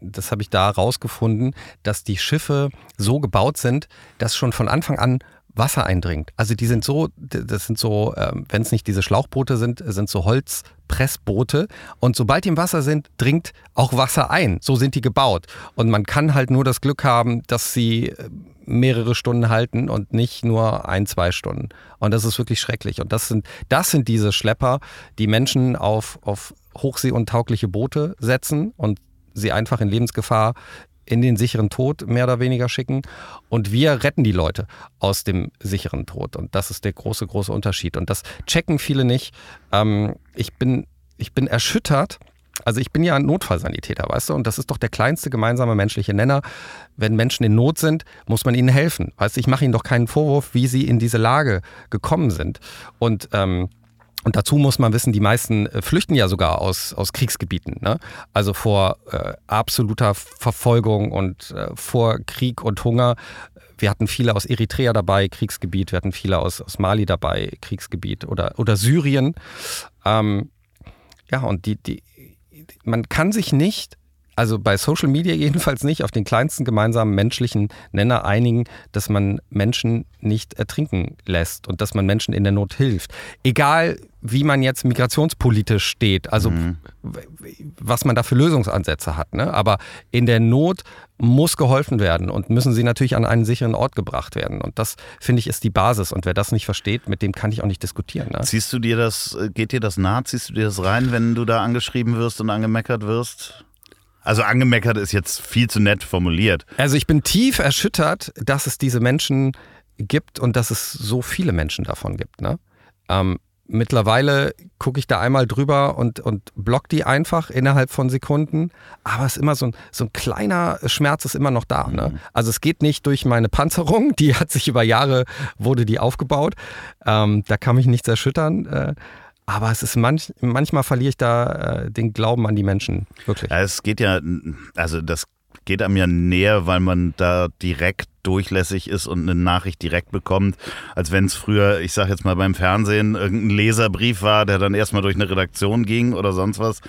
das habe ich da rausgefunden, dass die Schiffe so gebaut sind, dass schon von Anfang an Wasser eindringt. Also die sind so, das sind so, ähm, wenn es nicht diese Schlauchboote sind, sind so Holzpressboote. Und sobald die im Wasser sind, dringt auch Wasser ein. So sind die gebaut. Und man kann halt nur das Glück haben, dass sie äh, mehrere Stunden halten und nicht nur ein, zwei Stunden. Und das ist wirklich schrecklich. Und das sind, das sind diese Schlepper, die Menschen auf, auf hochseeuntaugliche Boote setzen und sie einfach in Lebensgefahr in den sicheren Tod mehr oder weniger schicken. Und wir retten die Leute aus dem sicheren Tod. Und das ist der große, große Unterschied. Und das checken viele nicht. Ähm, ich, bin, ich bin erschüttert. Also ich bin ja ein Notfallsanitäter, weißt du, und das ist doch der kleinste gemeinsame menschliche Nenner. Wenn Menschen in Not sind, muss man ihnen helfen. Weißt du, ich mache ihnen doch keinen Vorwurf, wie sie in diese Lage gekommen sind. Und ähm, und dazu muss man wissen, die meisten äh, flüchten ja sogar aus, aus Kriegsgebieten. Ne? Also vor äh, absoluter Verfolgung und äh, vor Krieg und Hunger. Wir hatten viele aus Eritrea dabei, Kriegsgebiet. Wir hatten viele aus, aus Mali dabei, Kriegsgebiet. Oder, oder Syrien. Ähm, ja, und die, die, man kann sich nicht also bei Social Media jedenfalls nicht, auf den kleinsten gemeinsamen menschlichen Nenner einigen, dass man Menschen nicht ertrinken lässt und dass man Menschen in der Not hilft. Egal, wie man jetzt migrationspolitisch steht, also mhm. was man da für Lösungsansätze hat. Ne? Aber in der Not muss geholfen werden und müssen sie natürlich an einen sicheren Ort gebracht werden. Und das, finde ich, ist die Basis. Und wer das nicht versteht, mit dem kann ich auch nicht diskutieren. Ne? Ziehst du dir das, äh, geht dir das nah? Ziehst du dir das rein, wenn du da angeschrieben wirst und angemeckert wirst? Also angemeckert ist jetzt viel zu nett formuliert. Also ich bin tief erschüttert, dass es diese Menschen gibt und dass es so viele Menschen davon gibt. Ne? Ähm, mittlerweile gucke ich da einmal drüber und, und block die einfach innerhalb von Sekunden. Aber es ist immer so ein, so ein kleiner Schmerz ist immer noch da. Ne? Mhm. Also es geht nicht durch meine Panzerung, die hat sich über Jahre, wurde die aufgebaut. Ähm, da kann mich nichts erschüttern. Äh, aber es ist manch, manchmal verliere ich da äh, den Glauben an die Menschen. Wirklich. Ja, es geht ja, also das geht einem ja näher, weil man da direkt durchlässig ist und eine Nachricht direkt bekommt, als wenn es früher, ich sag jetzt mal beim Fernsehen, irgendein Leserbrief war, der dann erstmal durch eine Redaktion ging oder sonst was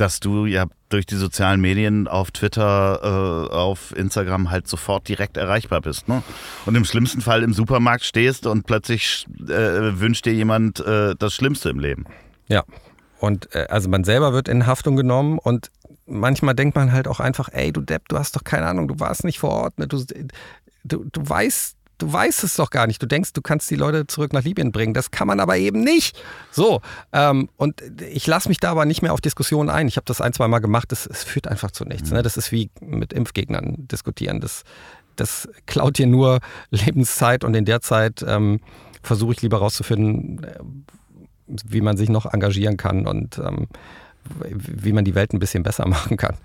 dass du ja durch die sozialen Medien auf Twitter, äh, auf Instagram halt sofort direkt erreichbar bist. Ne? Und im schlimmsten Fall im Supermarkt stehst und plötzlich äh, wünscht dir jemand äh, das Schlimmste im Leben. Ja. Und äh, also man selber wird in Haftung genommen und manchmal denkt man halt auch einfach, ey, du Depp, du hast doch keine Ahnung, du warst nicht vor Ort, ne? du, du, du weißt du weißt es doch gar nicht. Du denkst, du kannst die Leute zurück nach Libyen bringen. Das kann man aber eben nicht. So, ähm, und ich lasse mich da aber nicht mehr auf Diskussionen ein. Ich habe das ein, zwei Mal gemacht. Das, das führt einfach zu nichts. Ne? Das ist wie mit Impfgegnern diskutieren. Das, das klaut dir nur Lebenszeit und in der Zeit ähm, versuche ich lieber rauszufinden, äh, wie man sich noch engagieren kann und ähm, wie man die Welt ein bisschen besser machen kann.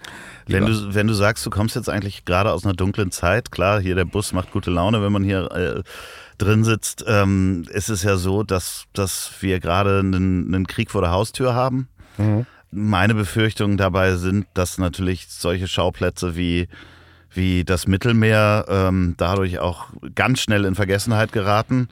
Wenn du, wenn du sagst, du kommst jetzt eigentlich gerade aus einer dunklen Zeit, klar, hier der Bus macht gute Laune, wenn man hier äh, drin sitzt, ähm, ist es ja so, dass, dass wir gerade einen, einen Krieg vor der Haustür haben. Mhm. meine Befürchtungen dabei sind, dass natürlich solche Schauplätze wie wie das Mittelmeer ähm, dadurch auch ganz schnell in Vergessenheit geraten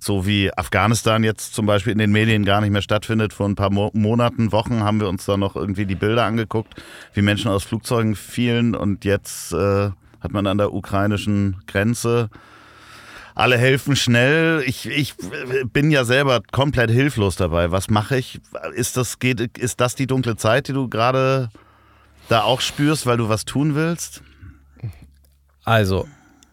so wie Afghanistan jetzt zum Beispiel in den Medien gar nicht mehr stattfindet. Vor ein paar Mo Monaten, Wochen haben wir uns da noch irgendwie die Bilder angeguckt, wie Menschen aus Flugzeugen fielen und jetzt äh, hat man an der ukrainischen Grenze alle helfen schnell. Ich, ich bin ja selber komplett hilflos dabei. Was mache ich? Ist das, geht, ist das die dunkle Zeit, die du gerade da auch spürst, weil du was tun willst? Also,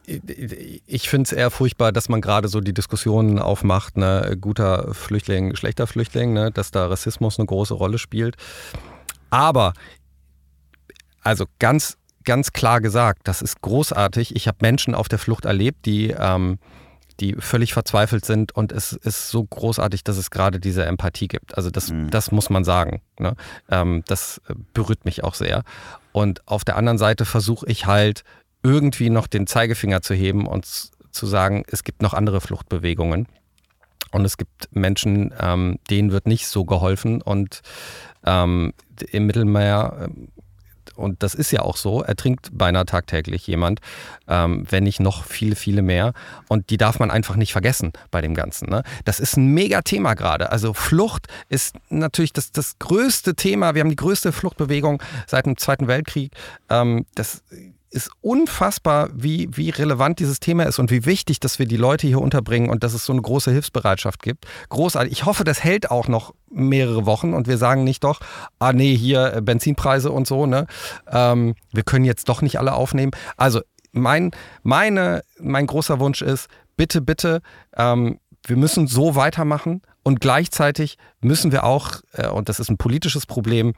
ich finde es eher furchtbar, dass man gerade so die Diskussionen aufmacht, ne, guter Flüchtling, schlechter Flüchtling, ne, dass da Rassismus eine große Rolle spielt. Aber, also ganz, ganz klar gesagt, das ist großartig. Ich habe Menschen auf der Flucht erlebt, die, ähm, die völlig verzweifelt sind und es ist so großartig, dass es gerade diese Empathie gibt. Also das, mhm. das muss man sagen. Ne? Ähm, das berührt mich auch sehr. Und auf der anderen Seite versuche ich halt irgendwie noch den Zeigefinger zu heben und zu sagen, es gibt noch andere Fluchtbewegungen. Und es gibt Menschen, ähm, denen wird nicht so geholfen. Und ähm, im Mittelmeer, ähm, und das ist ja auch so, ertrinkt beinahe tagtäglich jemand, ähm, wenn nicht noch viele, viele mehr. Und die darf man einfach nicht vergessen bei dem Ganzen. Ne? Das ist ein mega Thema gerade. Also Flucht ist natürlich das, das größte Thema. Wir haben die größte Fluchtbewegung seit dem Zweiten Weltkrieg. Ähm, das ist unfassbar, wie, wie relevant dieses Thema ist und wie wichtig, dass wir die Leute hier unterbringen und dass es so eine große Hilfsbereitschaft gibt. Großartig. Ich hoffe, das hält auch noch mehrere Wochen und wir sagen nicht doch, ah nee, hier äh, Benzinpreise und so, ne? Ähm, wir können jetzt doch nicht alle aufnehmen. Also mein, meine, mein großer Wunsch ist, bitte, bitte, ähm, wir müssen so weitermachen und gleichzeitig müssen wir auch, äh, und das ist ein politisches Problem,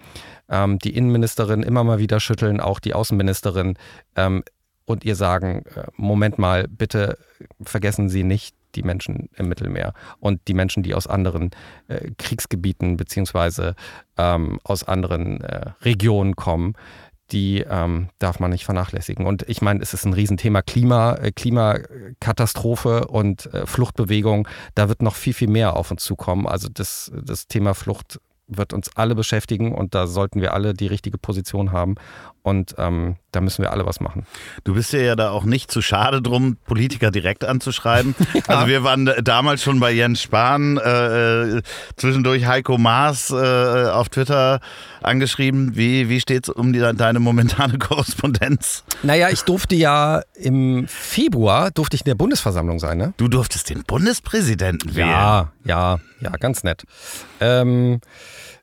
ähm, die Innenministerin immer mal wieder schütteln, auch die Außenministerin, ähm, und ihr sagen, äh, Moment mal, bitte vergessen Sie nicht die Menschen im Mittelmeer und die Menschen, die aus anderen äh, Kriegsgebieten beziehungsweise ähm, aus anderen Regionen kommen die ähm, darf man nicht vernachlässigen. Und ich meine, es ist ein Riesenthema Klima, äh, Klimakatastrophe und äh, Fluchtbewegung. Da wird noch viel, viel mehr auf uns zukommen. Also das, das Thema Flucht wird uns alle beschäftigen und da sollten wir alle die richtige Position haben. Und ähm, da müssen wir alle was machen. Du bist ja da auch nicht zu schade drum, Politiker direkt anzuschreiben. ja. Also wir waren damals schon bei Jens Spahn, äh, äh zwischendurch Heiko Maas äh, auf Twitter angeschrieben. Wie, wie steht es um die, deine momentane Korrespondenz? Naja, ich durfte ja im Februar, durfte ich in der Bundesversammlung sein. Ne? Du durftest den Bundespräsidenten wählen? Ja, ja, ja, ganz nett. Ähm,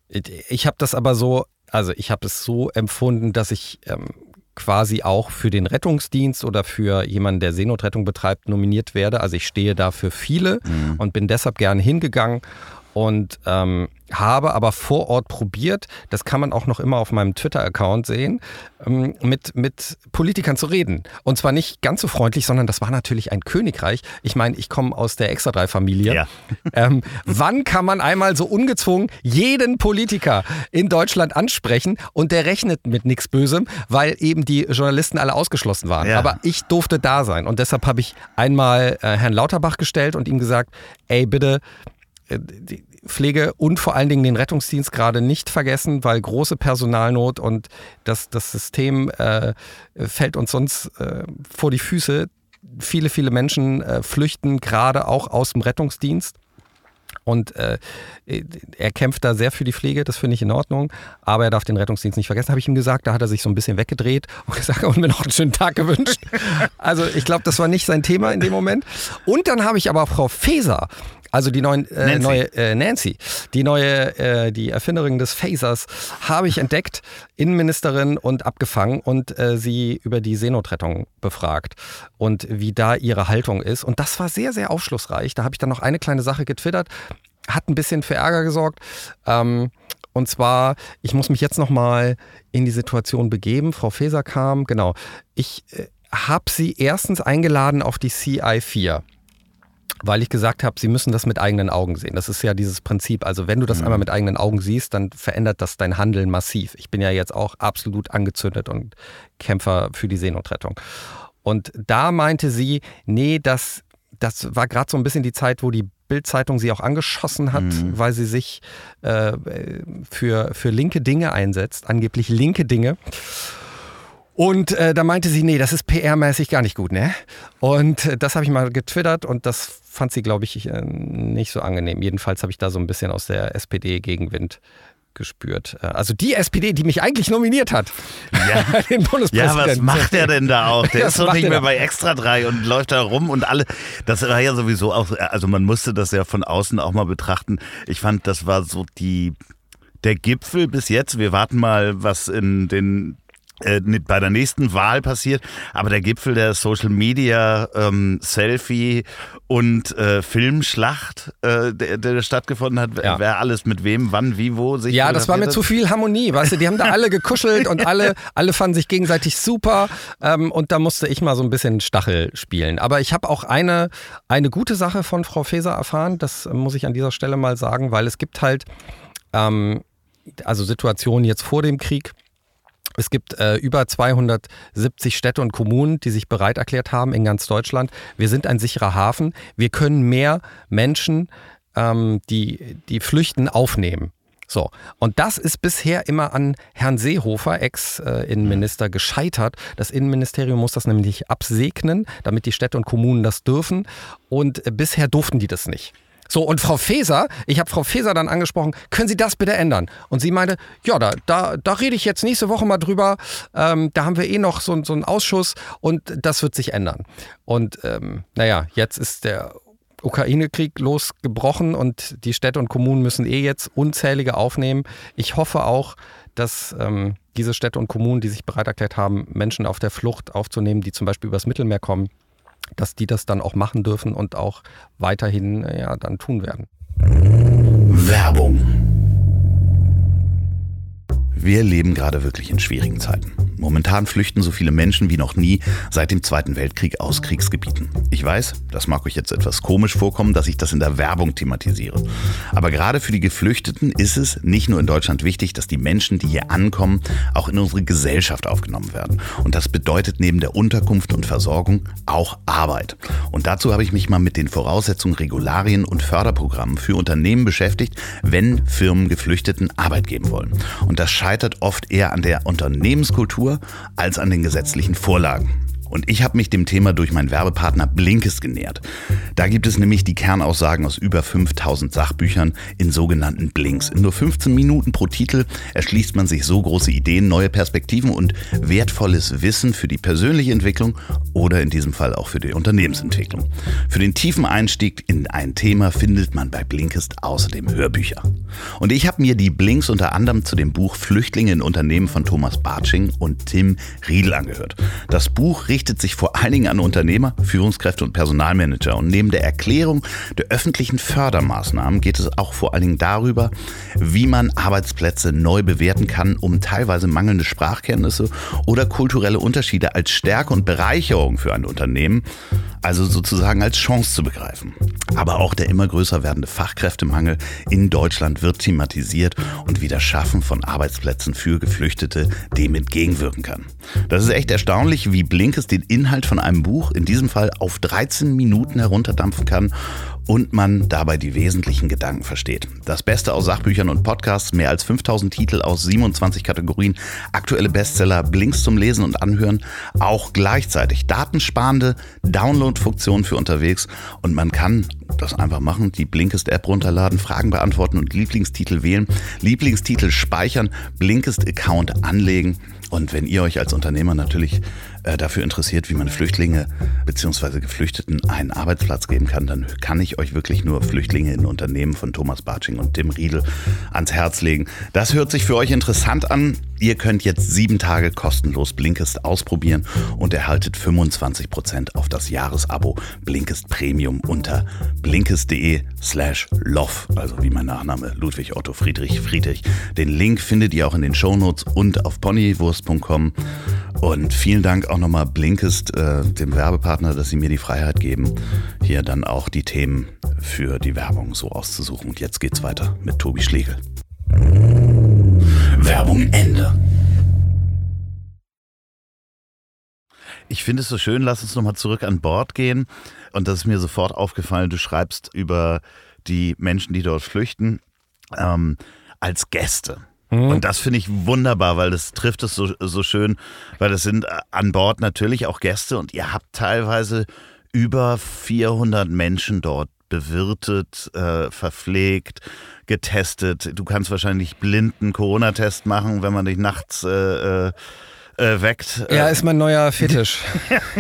ich habe das aber so also ich habe es so empfunden, dass ich ähm, quasi auch für den Rettungsdienst oder für jemanden, der Seenotrettung betreibt, nominiert werde. Also ich stehe da für viele mhm. und bin deshalb gerne hingegangen und ähm, habe aber vor Ort probiert, das kann man auch noch immer auf meinem Twitter-Account sehen, ähm, mit, mit Politikern zu reden. Und zwar nicht ganz so freundlich, sondern das war natürlich ein Königreich. Ich meine, ich komme aus der Extra-3-Familie. Ja. Ähm, wann kann man einmal so ungezwungen jeden Politiker in Deutschland ansprechen und der rechnet mit nichts Bösem, weil eben die Journalisten alle ausgeschlossen waren. Ja. Aber ich durfte da sein und deshalb habe ich einmal äh, Herrn Lauterbach gestellt und ihm gesagt, ey bitte, Pflege und vor allen Dingen den Rettungsdienst gerade nicht vergessen, weil große Personalnot und das, das System äh, fällt uns sonst äh, vor die Füße. Viele, viele Menschen äh, flüchten gerade auch aus dem Rettungsdienst. Und äh, er kämpft da sehr für die Pflege, das finde ich in Ordnung. Aber er darf den Rettungsdienst nicht vergessen, habe ich ihm gesagt. Da hat er sich so ein bisschen weggedreht und gesagt und mir noch einen schönen Tag gewünscht. Also ich glaube, das war nicht sein Thema in dem Moment. Und dann habe ich aber Frau Feser also die neuen, äh, Nancy. neue äh, Nancy, die neue, äh, die Erfinderin des Phasers, habe ich entdeckt, Innenministerin und abgefangen und äh, sie über die Seenotrettung befragt und wie da ihre Haltung ist. Und das war sehr, sehr aufschlussreich. Da habe ich dann noch eine kleine Sache getwittert, hat ein bisschen für Ärger gesorgt. Ähm, und zwar, ich muss mich jetzt nochmal in die Situation begeben. Frau Feser kam, genau. Ich äh, habe sie erstens eingeladen auf die CI4 weil ich gesagt habe, sie müssen das mit eigenen Augen sehen. Das ist ja dieses Prinzip. Also wenn du das mhm. einmal mit eigenen Augen siehst, dann verändert das dein Handeln massiv. Ich bin ja jetzt auch absolut angezündet und Kämpfer für die Seenotrettung. Und da meinte sie, nee, das, das war gerade so ein bisschen die Zeit, wo die Bildzeitung sie auch angeschossen hat, mhm. weil sie sich äh, für, für linke Dinge einsetzt, angeblich linke Dinge. Und äh, da meinte sie, nee, das ist PR-mäßig gar nicht gut, ne? Und äh, das habe ich mal getwittert und das fand sie, glaube ich, äh, nicht so angenehm. Jedenfalls habe ich da so ein bisschen aus der SPD Gegenwind gespürt. Äh, also die SPD, die mich eigentlich nominiert hat. Ja, den Bundespräsidenten. Ja, was macht der denn da auch? Der ist doch nicht mehr bei Extra 3 und läuft da rum und alle. Das war ja sowieso auch, also man musste das ja von außen auch mal betrachten. Ich fand, das war so die der Gipfel bis jetzt. Wir warten mal, was in den äh, bei der nächsten Wahl passiert, aber der Gipfel der Social Media ähm, Selfie und äh, Filmschlacht, äh, der, der stattgefunden hat, ja. wer alles mit wem, wann, wie, wo sich. Ja, das war mir zu viel Harmonie, weißt du, die haben da alle gekuschelt und alle, alle fanden sich gegenseitig super ähm, und da musste ich mal so ein bisschen Stachel spielen. Aber ich habe auch eine, eine gute Sache von Frau Faeser erfahren, das muss ich an dieser Stelle mal sagen, weil es gibt halt ähm, also Situationen jetzt vor dem Krieg, es gibt äh, über 270 Städte und Kommunen, die sich bereit erklärt haben in ganz Deutschland. Wir sind ein sicherer Hafen. Wir können mehr Menschen, ähm, die, die flüchten, aufnehmen. So, und das ist bisher immer an Herrn Seehofer, Ex-Innenminister, gescheitert. Das Innenministerium muss das nämlich absegnen, damit die Städte und Kommunen das dürfen. Und äh, bisher durften die das nicht. So, und Frau Feser, ich habe Frau Feser dann angesprochen, können Sie das bitte ändern? Und sie meinte, ja, da, da, da rede ich jetzt nächste Woche mal drüber. Ähm, da haben wir eh noch so, so einen Ausschuss und das wird sich ändern. Und ähm, naja, jetzt ist der Ukraine-Krieg losgebrochen und die Städte und Kommunen müssen eh jetzt unzählige aufnehmen. Ich hoffe auch, dass ähm, diese Städte und Kommunen, die sich bereit erklärt haben, Menschen auf der Flucht aufzunehmen, die zum Beispiel übers Mittelmeer kommen, dass die das dann auch machen dürfen und auch weiterhin ja, dann tun werden. Werbung. Wir leben gerade wirklich in schwierigen Zeiten. Momentan flüchten so viele Menschen wie noch nie seit dem Zweiten Weltkrieg aus Kriegsgebieten. Ich weiß, das mag euch jetzt etwas komisch vorkommen, dass ich das in der Werbung thematisiere. Aber gerade für die Geflüchteten ist es nicht nur in Deutschland wichtig, dass die Menschen, die hier ankommen, auch in unsere Gesellschaft aufgenommen werden. Und das bedeutet neben der Unterkunft und Versorgung auch Arbeit. Und dazu habe ich mich mal mit den Voraussetzungen, Regularien und Förderprogrammen für Unternehmen beschäftigt, wenn Firmen Geflüchteten Arbeit geben wollen. Und das scheitert oft eher an der Unternehmenskultur Kultur als an den gesetzlichen Vorlagen. Und ich habe mich dem Thema durch meinen Werbepartner Blinkes genähert. Da gibt es nämlich die Kernaussagen aus über 5000 Sachbüchern in sogenannten Blinks. In nur 15 Minuten pro Titel erschließt man sich so große Ideen, neue Perspektiven und wertvolles Wissen für die persönliche Entwicklung oder in diesem Fall auch für die Unternehmensentwicklung. Für den tiefen Einstieg in ein Thema findet man bei Blinkist außerdem Hörbücher. Und ich habe mir die Blinks unter anderem zu dem Buch Flüchtlinge in Unternehmen von Thomas Bartsching und Tim Riedel angehört. Das Buch richtet sich vor allen Dingen an Unternehmer, Führungskräfte und Personalmanager. Und neben der Erklärung der öffentlichen Fördermaßnahmen geht es auch vor allen Dingen darüber, wie man Arbeitsplätze neu bewerten kann, um teilweise mangelnde Sprachkenntnisse oder kulturelle Unterschiede als Stärke und Bereicherung für ein Unternehmen, also sozusagen als Chance zu begreifen. Aber auch der immer größer werdende Fachkräftemangel in Deutschland wird thematisiert und wie das Schaffen von Arbeitsplätzen für Geflüchtete dem entgegenwirken kann. Das ist echt erstaunlich, wie blinkes den Inhalt von einem Buch, in diesem Fall auf 13 Minuten herunterdampfen kann und man dabei die wesentlichen Gedanken versteht. Das Beste aus Sachbüchern und Podcasts, mehr als 5000 Titel aus 27 Kategorien, aktuelle Bestseller, Blinks zum Lesen und Anhören, auch gleichzeitig datensparende Download-Funktionen für unterwegs und man kann das einfach machen, die Blinkist-App runterladen, Fragen beantworten und Lieblingstitel wählen, Lieblingstitel speichern, Blinkist-Account anlegen und wenn ihr euch als Unternehmer natürlich äh, dafür interessiert, wie man Flüchtlinge bzw. Geflüchteten einen Arbeitsplatz geben kann, dann kann ich euch wirklich nur Flüchtlinge in Unternehmen von Thomas Bartsching und Tim Riedel ans Herz legen. Das hört sich für euch interessant an. Ihr könnt jetzt sieben Tage kostenlos Blinkist ausprobieren und erhaltet 25% auf das Jahresabo Blinkist Premium unter blinkist.de slash love, also wie mein Nachname Ludwig Otto Friedrich Friedrich. Den Link findet ihr auch in den Shownotes und auf ponywurst.com. Und vielen Dank auch nochmal Blinkist, äh, dem Werbepartner, dass sie mir die Freiheit geben, hier dann auch die Themen für die Werbung so auszusuchen. Und jetzt geht's weiter mit Tobi Schlegel. Werbung Ende. Ich finde es so schön, lass uns nochmal zurück an Bord gehen. Und das ist mir sofort aufgefallen, du schreibst über die Menschen, die dort flüchten, ähm, als Gäste. Mhm. Und das finde ich wunderbar, weil das trifft es so, so schön, weil es sind äh, an Bord natürlich auch Gäste und ihr habt teilweise über 400 Menschen dort bewirtet, äh, verpflegt, getestet. Du kannst wahrscheinlich blinden Corona-Test machen, wenn man dich nachts äh, äh, äh weckt. Ja, ist mein neuer Fetisch.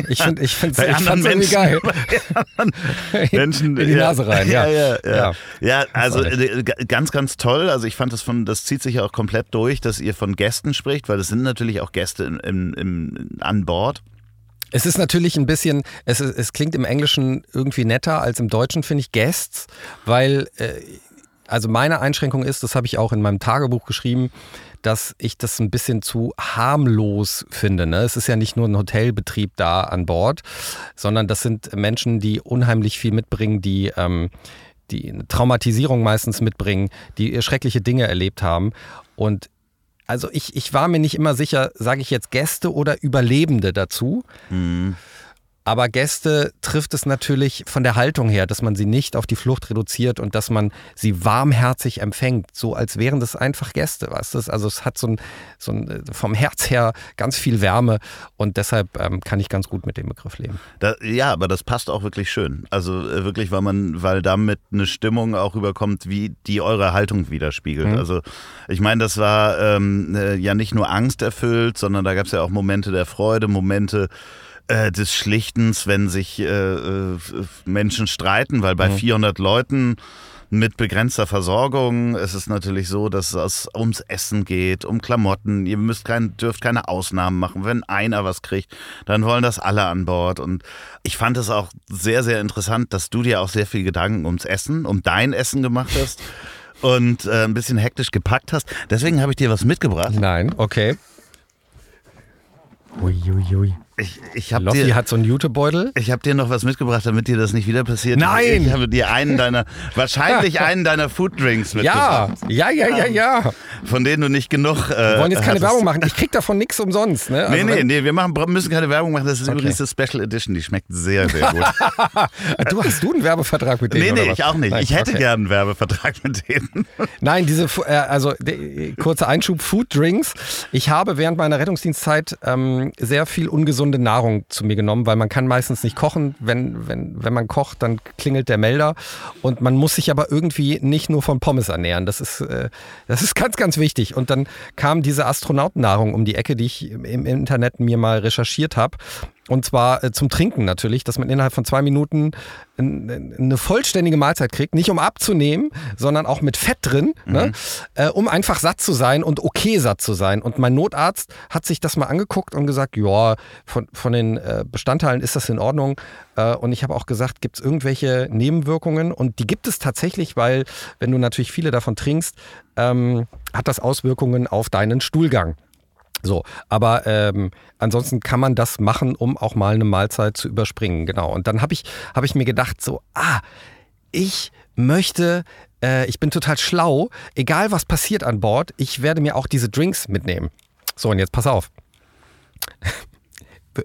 Ich finde ich find's, ich fand's irgendwie geil. Menschen in die Nase rein, ja. Ja, ja, ja. also äh, ganz, ganz toll. Also ich fand das von, das zieht sich ja auch komplett durch, dass ihr von Gästen spricht, weil es sind natürlich auch Gäste im, im, im, an Bord. Es ist natürlich ein bisschen, es, es klingt im Englischen irgendwie netter als im Deutschen, finde ich, Guests, weil, äh, also meine Einschränkung ist, das habe ich auch in meinem Tagebuch geschrieben, dass ich das ein bisschen zu harmlos finde. Ne? Es ist ja nicht nur ein Hotelbetrieb da an Bord, sondern das sind Menschen, die unheimlich viel mitbringen, die ähm, die eine Traumatisierung meistens mitbringen, die schreckliche Dinge erlebt haben. Und also ich, ich war mir nicht immer sicher, sage ich jetzt Gäste oder Überlebende dazu. Mhm. Aber Gäste trifft es natürlich von der Haltung her, dass man sie nicht auf die Flucht reduziert und dass man sie warmherzig empfängt, so als wären das einfach Gäste, weißt du? Also es hat so ein, so ein vom Herz her ganz viel Wärme und deshalb ähm, kann ich ganz gut mit dem Begriff leben. Da, ja, aber das passt auch wirklich schön. Also äh, wirklich, weil man, weil damit eine Stimmung auch überkommt, wie die eure Haltung widerspiegelt. Mhm. Also ich meine, das war ähm, äh, ja nicht nur Angst erfüllt, sondern da gab es ja auch Momente der Freude, Momente äh, des Schlichtens, wenn sich äh, äh Menschen streiten, weil bei mhm. 400 Leuten mit begrenzter Versorgung. Es ist natürlich so, dass es ums Essen geht, um Klamotten. Ihr müsst kein, dürft keine Ausnahmen machen. Wenn einer was kriegt, dann wollen das alle an Bord. Und ich fand es auch sehr, sehr interessant, dass du dir auch sehr viel Gedanken ums Essen, um dein Essen gemacht hast und äh, ein bisschen hektisch gepackt hast. Deswegen habe ich dir was mitgebracht. Nein, okay. Uiuiui. Ui, ui. Ich, ich hab Loffi dir, hat so einen Jutebeutel. Ich habe dir noch was mitgebracht, damit dir das nicht wieder passiert. Nein! Ich habe dir einen deiner, wahrscheinlich einen deiner Fooddrinks mitgebracht. Ja, ja, ja, ja, ja. Von denen du nicht genug. Äh, wir wollen jetzt keine hattest. Werbung machen. Ich krieg davon nichts umsonst. Ne? Also nee, nee, nee, wir machen, müssen keine Werbung machen. Das ist okay. übrigens eine Special Edition. Die schmeckt sehr, sehr gut. du hast du einen Werbevertrag mit denen? Nee, nee, ich auch nicht. Nein, ich hätte okay. gern einen Werbevertrag mit denen. Nein, diese, äh, also kurzer Einschub: Fooddrinks. Ich habe während meiner Rettungsdienstzeit ähm, sehr viel ungesunde Nahrung zu mir genommen, weil man kann meistens nicht kochen. Wenn, wenn, wenn man kocht, dann klingelt der Melder. Und man muss sich aber irgendwie nicht nur von Pommes ernähren. Das ist, äh, das ist ganz, ganz wichtig. Und dann kam diese Astronautennahrung um die Ecke, die ich im Internet mir mal recherchiert habe. Und zwar äh, zum Trinken natürlich, dass man innerhalb von zwei Minuten eine vollständige Mahlzeit kriegt. Nicht um abzunehmen, sondern auch mit Fett drin, ne? mhm. ne? äh, um einfach satt zu sein und okay satt zu sein. Und mein Notarzt hat sich das mal angeguckt und gesagt, ja, von, von den äh, Bestandteilen ist das in Ordnung. Äh, und ich habe auch gesagt, gibt es irgendwelche Nebenwirkungen? Und die gibt es tatsächlich, weil wenn du natürlich viele davon trinkst, ähm, hat das Auswirkungen auf deinen Stuhlgang. So, aber ähm, ansonsten kann man das machen, um auch mal eine Mahlzeit zu überspringen. Genau. Und dann habe ich, hab ich mir gedacht, so, ah, ich möchte, äh, ich bin total schlau, egal was passiert an Bord, ich werde mir auch diese Drinks mitnehmen. So, und jetzt pass auf.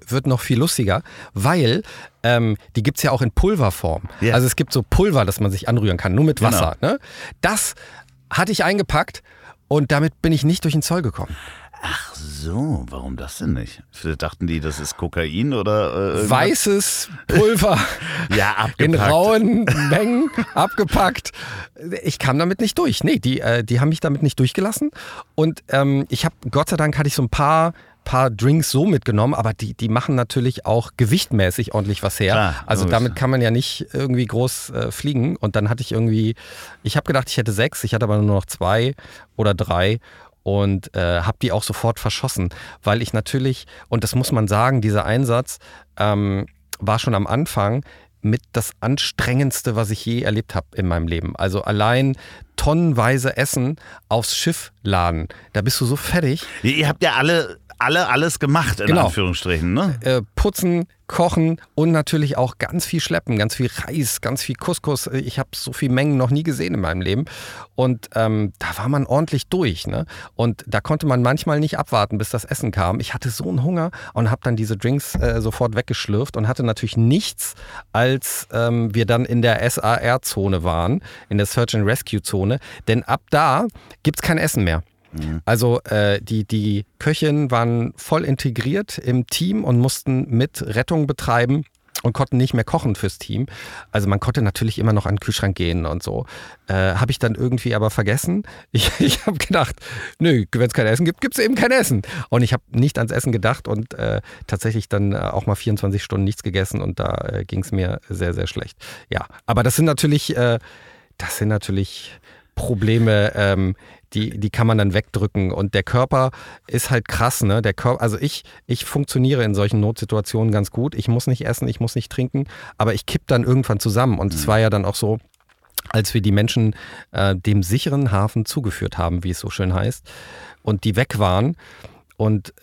Wird noch viel lustiger, weil ähm, die gibt es ja auch in Pulverform. Yeah. Also es gibt so Pulver, das man sich anrühren kann, nur mit genau. Wasser. Genau. Ne? Das hatte ich eingepackt und damit bin ich nicht durch den Zoll gekommen. So, warum das denn nicht? Dachten die, das ist Kokain oder äh, weißes Pulver ja, abgepackt. in rauen Mengen abgepackt. Ich kam damit nicht durch. Nee, die, äh, die haben mich damit nicht durchgelassen. Und ähm, ich habe, Gott sei Dank hatte ich so ein paar paar Drinks so mitgenommen, aber die, die machen natürlich auch gewichtmäßig ordentlich was her. Klar, also damit kann man ja nicht irgendwie groß äh, fliegen. Und dann hatte ich irgendwie, ich habe gedacht, ich hätte sechs, ich hatte aber nur noch zwei oder drei und äh, habe die auch sofort verschossen, weil ich natürlich, und das muss man sagen, dieser Einsatz ähm, war schon am Anfang mit das anstrengendste, was ich je erlebt habe in meinem Leben. Also allein tonnenweise Essen aufs Schiff laden. Da bist du so fertig. Ihr habt ja alle, alle alles gemacht, in Genau. Anführungsstrichen, ne? Äh, putzen, kochen und natürlich auch ganz viel schleppen, ganz viel Reis, ganz viel Couscous. Ich habe so viel Mengen noch nie gesehen in meinem Leben. Und ähm, da war man ordentlich durch. Ne? Und da konnte man manchmal nicht abwarten, bis das Essen kam. Ich hatte so einen Hunger und habe dann diese Drinks äh, sofort weggeschlürft und hatte natürlich nichts, als ähm, wir dann in der SAR-Zone waren, in der Search and Rescue-Zone. Denn ab da gibt es kein Essen mehr. Also äh, die, die Köchinnen waren voll integriert im Team und mussten mit Rettung betreiben und konnten nicht mehr kochen fürs Team. Also man konnte natürlich immer noch an den Kühlschrank gehen und so. Äh, habe ich dann irgendwie aber vergessen. Ich, ich habe gedacht, nö, wenn es kein Essen gibt, gibt es eben kein Essen. Und ich habe nicht ans Essen gedacht und äh, tatsächlich dann äh, auch mal 24 Stunden nichts gegessen und da äh, ging es mir sehr, sehr schlecht. Ja, aber das sind natürlich, äh, das sind natürlich Probleme, ähm, die, die kann man dann wegdrücken. Und der Körper ist halt krass, ne? Der Körper, also ich, ich funktioniere in solchen Notsituationen ganz gut. Ich muss nicht essen, ich muss nicht trinken, aber ich kipp dann irgendwann zusammen. Und es war ja dann auch so, als wir die Menschen äh, dem sicheren Hafen zugeführt haben, wie es so schön heißt, und die weg waren und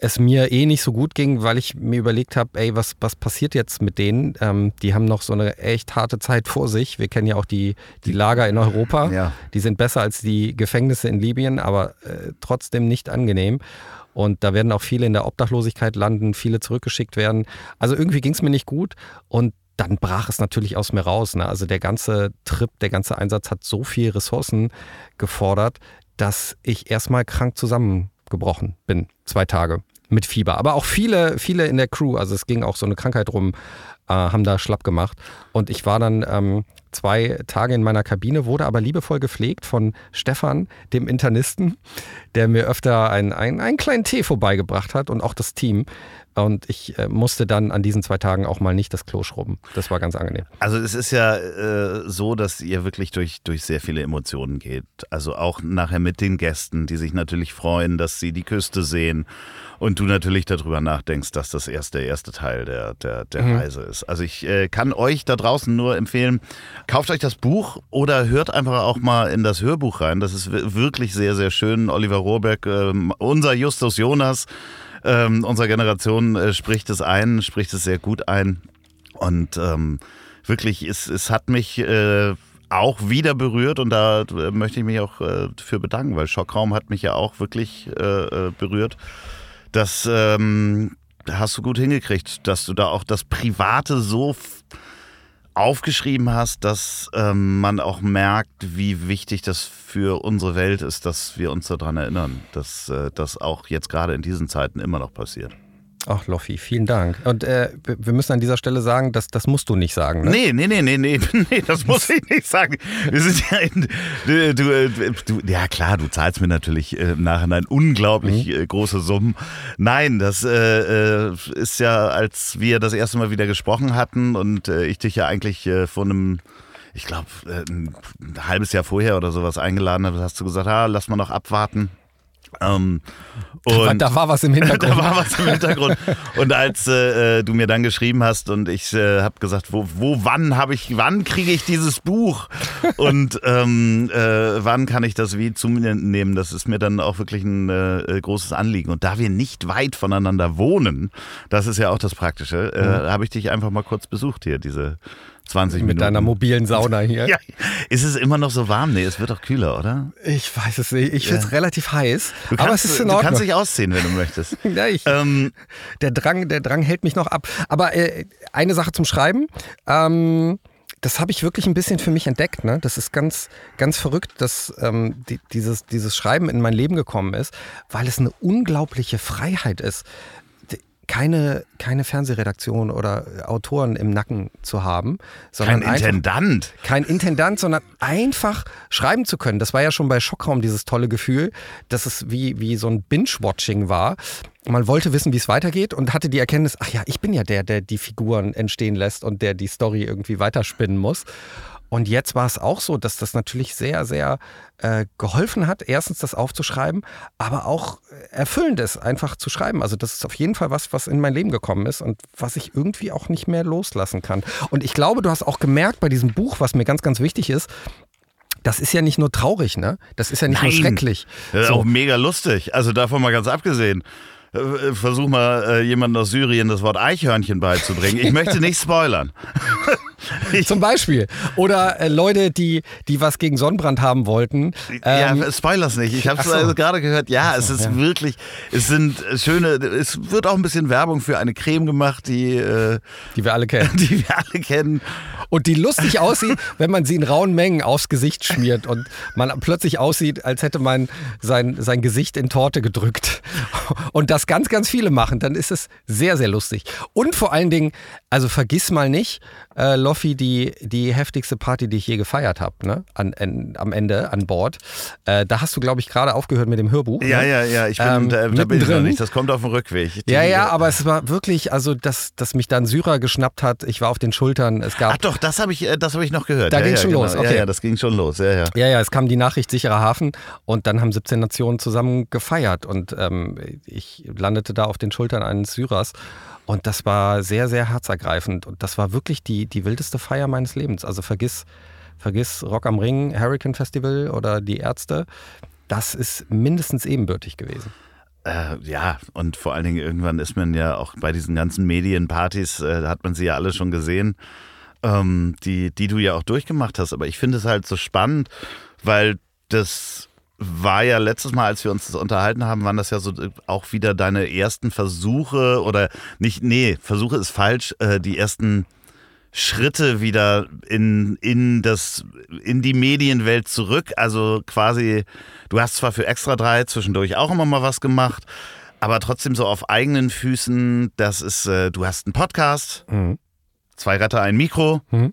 es mir eh nicht so gut ging, weil ich mir überlegt habe, ey, was, was passiert jetzt mit denen? Ähm, die haben noch so eine echt harte Zeit vor sich. Wir kennen ja auch die, die Lager in Europa. Ja. Die sind besser als die Gefängnisse in Libyen, aber äh, trotzdem nicht angenehm. Und da werden auch viele in der Obdachlosigkeit landen, viele zurückgeschickt werden. Also irgendwie ging es mir nicht gut. Und dann brach es natürlich aus mir raus. Ne? Also der ganze Trip, der ganze Einsatz hat so viel Ressourcen gefordert, dass ich erstmal krank zusammengebrochen bin. Zwei Tage mit Fieber. Aber auch viele, viele in der Crew, also es ging auch so eine Krankheit rum, äh, haben da schlapp gemacht. Und ich war dann ähm, zwei Tage in meiner Kabine, wurde aber liebevoll gepflegt von Stefan, dem Internisten, der mir öfter einen, einen, einen kleinen Tee vorbeigebracht hat und auch das Team. Und ich äh, musste dann an diesen zwei Tagen auch mal nicht das Klo schrubben. Das war ganz angenehm. Also es ist ja äh, so, dass ihr wirklich durch, durch sehr viele Emotionen geht. Also auch nachher mit den Gästen, die sich natürlich freuen, dass sie die Küste sehen. Und du natürlich darüber nachdenkst, dass das erst der erste Teil der, der, der Mhm. Reise ist. Also ich äh, kann euch da draußen nur empfehlen, kauft euch das Buch oder hört einfach auch mal in das Hörbuch rein. Das ist wi- wirklich sehr, sehr schön. Oliver Rohrbeck, ähm, unser Justus Jonas ähm, unserer Generation äh, spricht es ein, spricht es sehr gut ein. Und ähm, wirklich, es, es hat mich äh, auch wieder berührt und da äh, möchte ich mich auch äh, für bedanken, weil Schockraum hat mich ja auch wirklich äh, äh, berührt. Das ähm, hast du gut hingekriegt, dass du da auch das Private so aufgeschrieben hast, dass ähm, man auch merkt, wie wichtig das für unsere Welt ist, dass wir uns daran erinnern, dass äh, das auch jetzt gerade in diesen Zeiten immer noch passiert. Ach, Loffi, vielen Dank. Und äh, wir müssen an dieser Stelle sagen, dass, das musst du nicht sagen. Ne? Nee, nee, nee, nee, nee, nee, das muss ich nicht sagen. Wir sind ja in, du, du, ja klar, du zahlst mir natürlich äh, im Nachhinein unglaublich äh, große Summen. Nein, das äh, äh, ist ja, als wir das erste Mal wieder gesprochen hatten und äh, ich dich ja eigentlich äh, vor einem ich glaube, ein halbes Jahr vorher oder sowas eingeladen habe, hast du gesagt, ah, lass mal noch abwarten. Ähm, und da war was im Hintergrund. da war was im Hintergrund. Und als äh, du mir dann geschrieben hast und ich äh, habe gesagt, wo, wo, wann habe ich, wann kriege ich dieses Buch und ähm, äh, wann kann ich das wie zu mir nehmen? Das ist mir dann auch wirklich ein äh, großes Anliegen. Und da wir nicht weit voneinander wohnen, das ist ja auch das Praktische, äh, habe ich dich einfach mal kurz besucht hier, diese 20 Mit Minuten. deiner mobilen Sauna hier. ja, ist es immer noch so warm? Nee, es wird doch kühler, oder? Ich weiß es nicht. Ich finde es relativ heiß. Du aber kannst, es ist in du Ordnung. kannst dich ausziehen, wenn du möchtest. ja, ich, ähm, der, Drang, der Drang hält mich noch ab. Aber äh, eine Sache zum Schreiben. Ähm, das habe ich wirklich ein bisschen für mich entdeckt. Ne? Das ist ganz, ganz verrückt, dass ähm, die, dieses, dieses Schreiben in mein Leben gekommen ist, weil es eine unglaubliche Freiheit ist. Keine, keine Fernsehredaktion oder Autoren im Nacken zu haben, sondern kein einfach, Intendant. kein Intendant, sondern einfach schreiben zu können. Das war ja schon bei Schockraum dieses tolle Gefühl, dass es wie, wie so ein Binge-Watching war. Man wollte wissen, wie es weitergeht und hatte die Erkenntnis, ach ja, ich bin ja der, der die Figuren entstehen lässt und der die Story irgendwie weiterspinnen muss. Und jetzt war es auch so, dass das natürlich sehr, sehr äh, geholfen hat, erstens das aufzuschreiben, aber auch erfüllend ist, einfach zu schreiben. Also das ist auf jeden Fall was, was in mein Leben gekommen ist und was ich irgendwie auch nicht mehr loslassen kann. Und ich glaube, du hast auch gemerkt bei diesem Buch, was mir ganz, ganz wichtig ist, das ist ja nicht nur traurig, ne? Das ist ja nicht Nein. nur schrecklich. Das ist So. auch mega lustig. Also davon mal ganz abgesehen. Äh, Versuch mal äh, jemanden aus Syrien das Wort Eichhörnchen beizubringen. Ich möchte nicht spoilern. Zum Beispiel. Oder äh, Leute, die, die was gegen Sonnenbrand haben wollten. Ähm, ja, spoilers nicht. Ich habe es so. also gerade gehört. Ja, es ist ja. wirklich, es sind schöne, es wird auch ein bisschen Werbung für eine Creme gemacht, die, äh, die wir alle kennen. die wir alle kennen. Und die lustig aussieht, wenn man sie in rauen Mengen aufs Gesicht schmiert und man plötzlich aussieht, als hätte man sein, sein Gesicht in Torte gedrückt. Und das ganz, ganz viele machen, dann ist es sehr, sehr lustig. Und vor allen Dingen, also vergiss mal nicht, äh, Loffi, die, die heftigste Party, die ich je gefeiert habe, ne? An, an, am Ende an Bord. Äh, da hast du, glaube ich, gerade aufgehört mit dem Hörbuch. Ja, ne? ja, ja, ich bin, Ähm, da, da bin ich noch nicht. Das kommt auf dem Rückweg. Die- Ja, ja, aber es war wirklich, also dass, dass mich dann Syrer geschnappt hat. Ich war auf den Schultern. Es gab Ach doch, das habe ich, äh, das habe ich noch gehört. Da ja, ging's ja, schon genau. los, Ja, okay. ja, das ging schon los. Ja, ja. Ja, ja, es kam die Nachricht sicherer Hafen und dann haben 17 Nationen zusammen gefeiert und ähm, ich landete da auf den Schultern eines Syrers und das war sehr, sehr herzergreifend und das war wirklich die, die wildeste Feier meines Lebens. Also vergiss, vergiss Rock am Ring, Hurricane Festival oder die Ärzte. Das ist mindestens ebenbürtig gewesen. Äh, ja, und vor allen Dingen irgendwann ist man ja auch bei diesen ganzen Medienpartys, äh, hat man sie ja alle schon gesehen, ähm, die, die du ja auch durchgemacht hast. Aber ich finde es halt so spannend, weil das war ja letztes Mal, als wir uns das unterhalten haben, waren das ja so äh, auch wieder deine ersten Versuche oder nicht, nee, Versuche ist falsch, äh, die ersten Schritte wieder in, in, das, in die Medienwelt zurück. Also quasi, du hast zwar für Extra 3 zwischendurch auch immer mal was gemacht, aber trotzdem so auf eigenen Füßen. Das ist, äh, du hast einen Podcast, zwei Retter, ein Mikro. Mhm.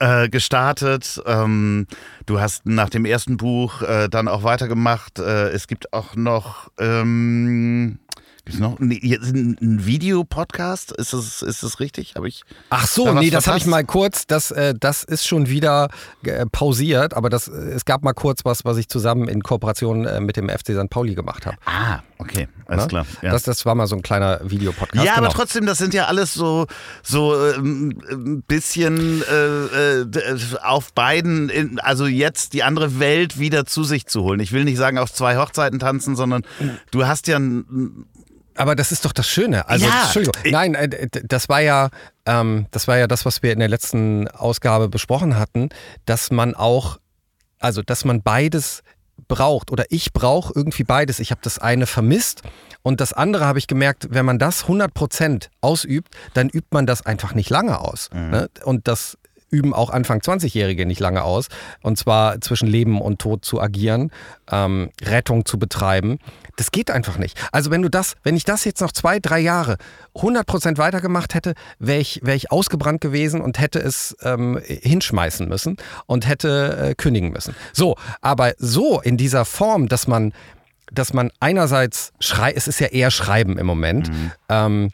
Äh, gestartet. Ähm, du hast nach dem ersten Buch äh, dann auch weitergemacht. Äh, es gibt auch noch, ähm, gibt's noch nee, jetzt ein, ein Videopodcast. Ist das, ist das richtig? Habe ich? Ach so, Da nee, das habe ich mal kurz, das, äh, das ist schon wieder äh, pausiert, aber das, äh, es gab mal kurz was, was ich zusammen in Kooperation äh, mit dem FC St. Pauli gemacht habe. Ah, okay, alles Ne? klar. Ja. Das, das war mal so ein kleiner Videopodcast. ja, genau. aber trotzdem, das sind ja alles so, so ähm, ein bisschen äh, äh, auf beiden, in, also jetzt die andere Welt wieder zu sich zu holen. Ich will nicht sagen auf zwei Hochzeiten tanzen, sondern du hast ja ein, Aber das ist doch das Schöne. Also, Ja. Entschuldigung. Nein, äh, das war ja, ähm, das war ja das, was wir in der letzten Ausgabe besprochen hatten, dass man auch, also dass man beides braucht oder ich brauche irgendwie beides. Ich habe das eine vermisst und das andere habe ich gemerkt, wenn man das 100% ausübt, dann übt man das einfach nicht lange aus. Ne? Und das üben auch Anfang 20-Jährige nicht lange aus. Und zwar zwischen Leben und Tod zu agieren, ähm, Rettung zu betreiben. Das geht einfach nicht. Also wenn du das, wenn ich das jetzt noch zwei, drei Jahre 100% weitergemacht hätte, wäre ich, wär ich ausgebrannt gewesen und hätte es ähm, hinschmeißen müssen und hätte äh, kündigen müssen. So, aber so in dieser Form, dass man, dass man einerseits schreibt, es ist ja eher Schreiben im Moment, ähm,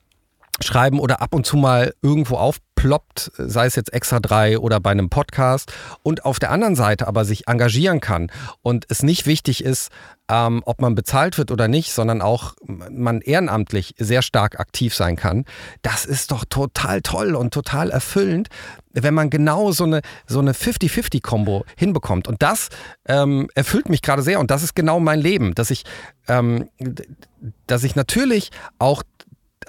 schreiben oder ab und zu mal irgendwo aufploppt, sei es jetzt extra drei oder bei einem Podcast und auf der anderen Seite aber sich engagieren kann und es nicht wichtig ist, ähm, ob man bezahlt wird oder nicht, sondern auch man ehrenamtlich sehr stark aktiv sein kann, das ist doch total toll und total erfüllend, wenn man genau so eine, so eine 50-50-Kombo hinbekommt. Und das ähm, erfüllt mich gerade sehr und das ist genau mein Leben, dass ich, ähm, dass ich natürlich auch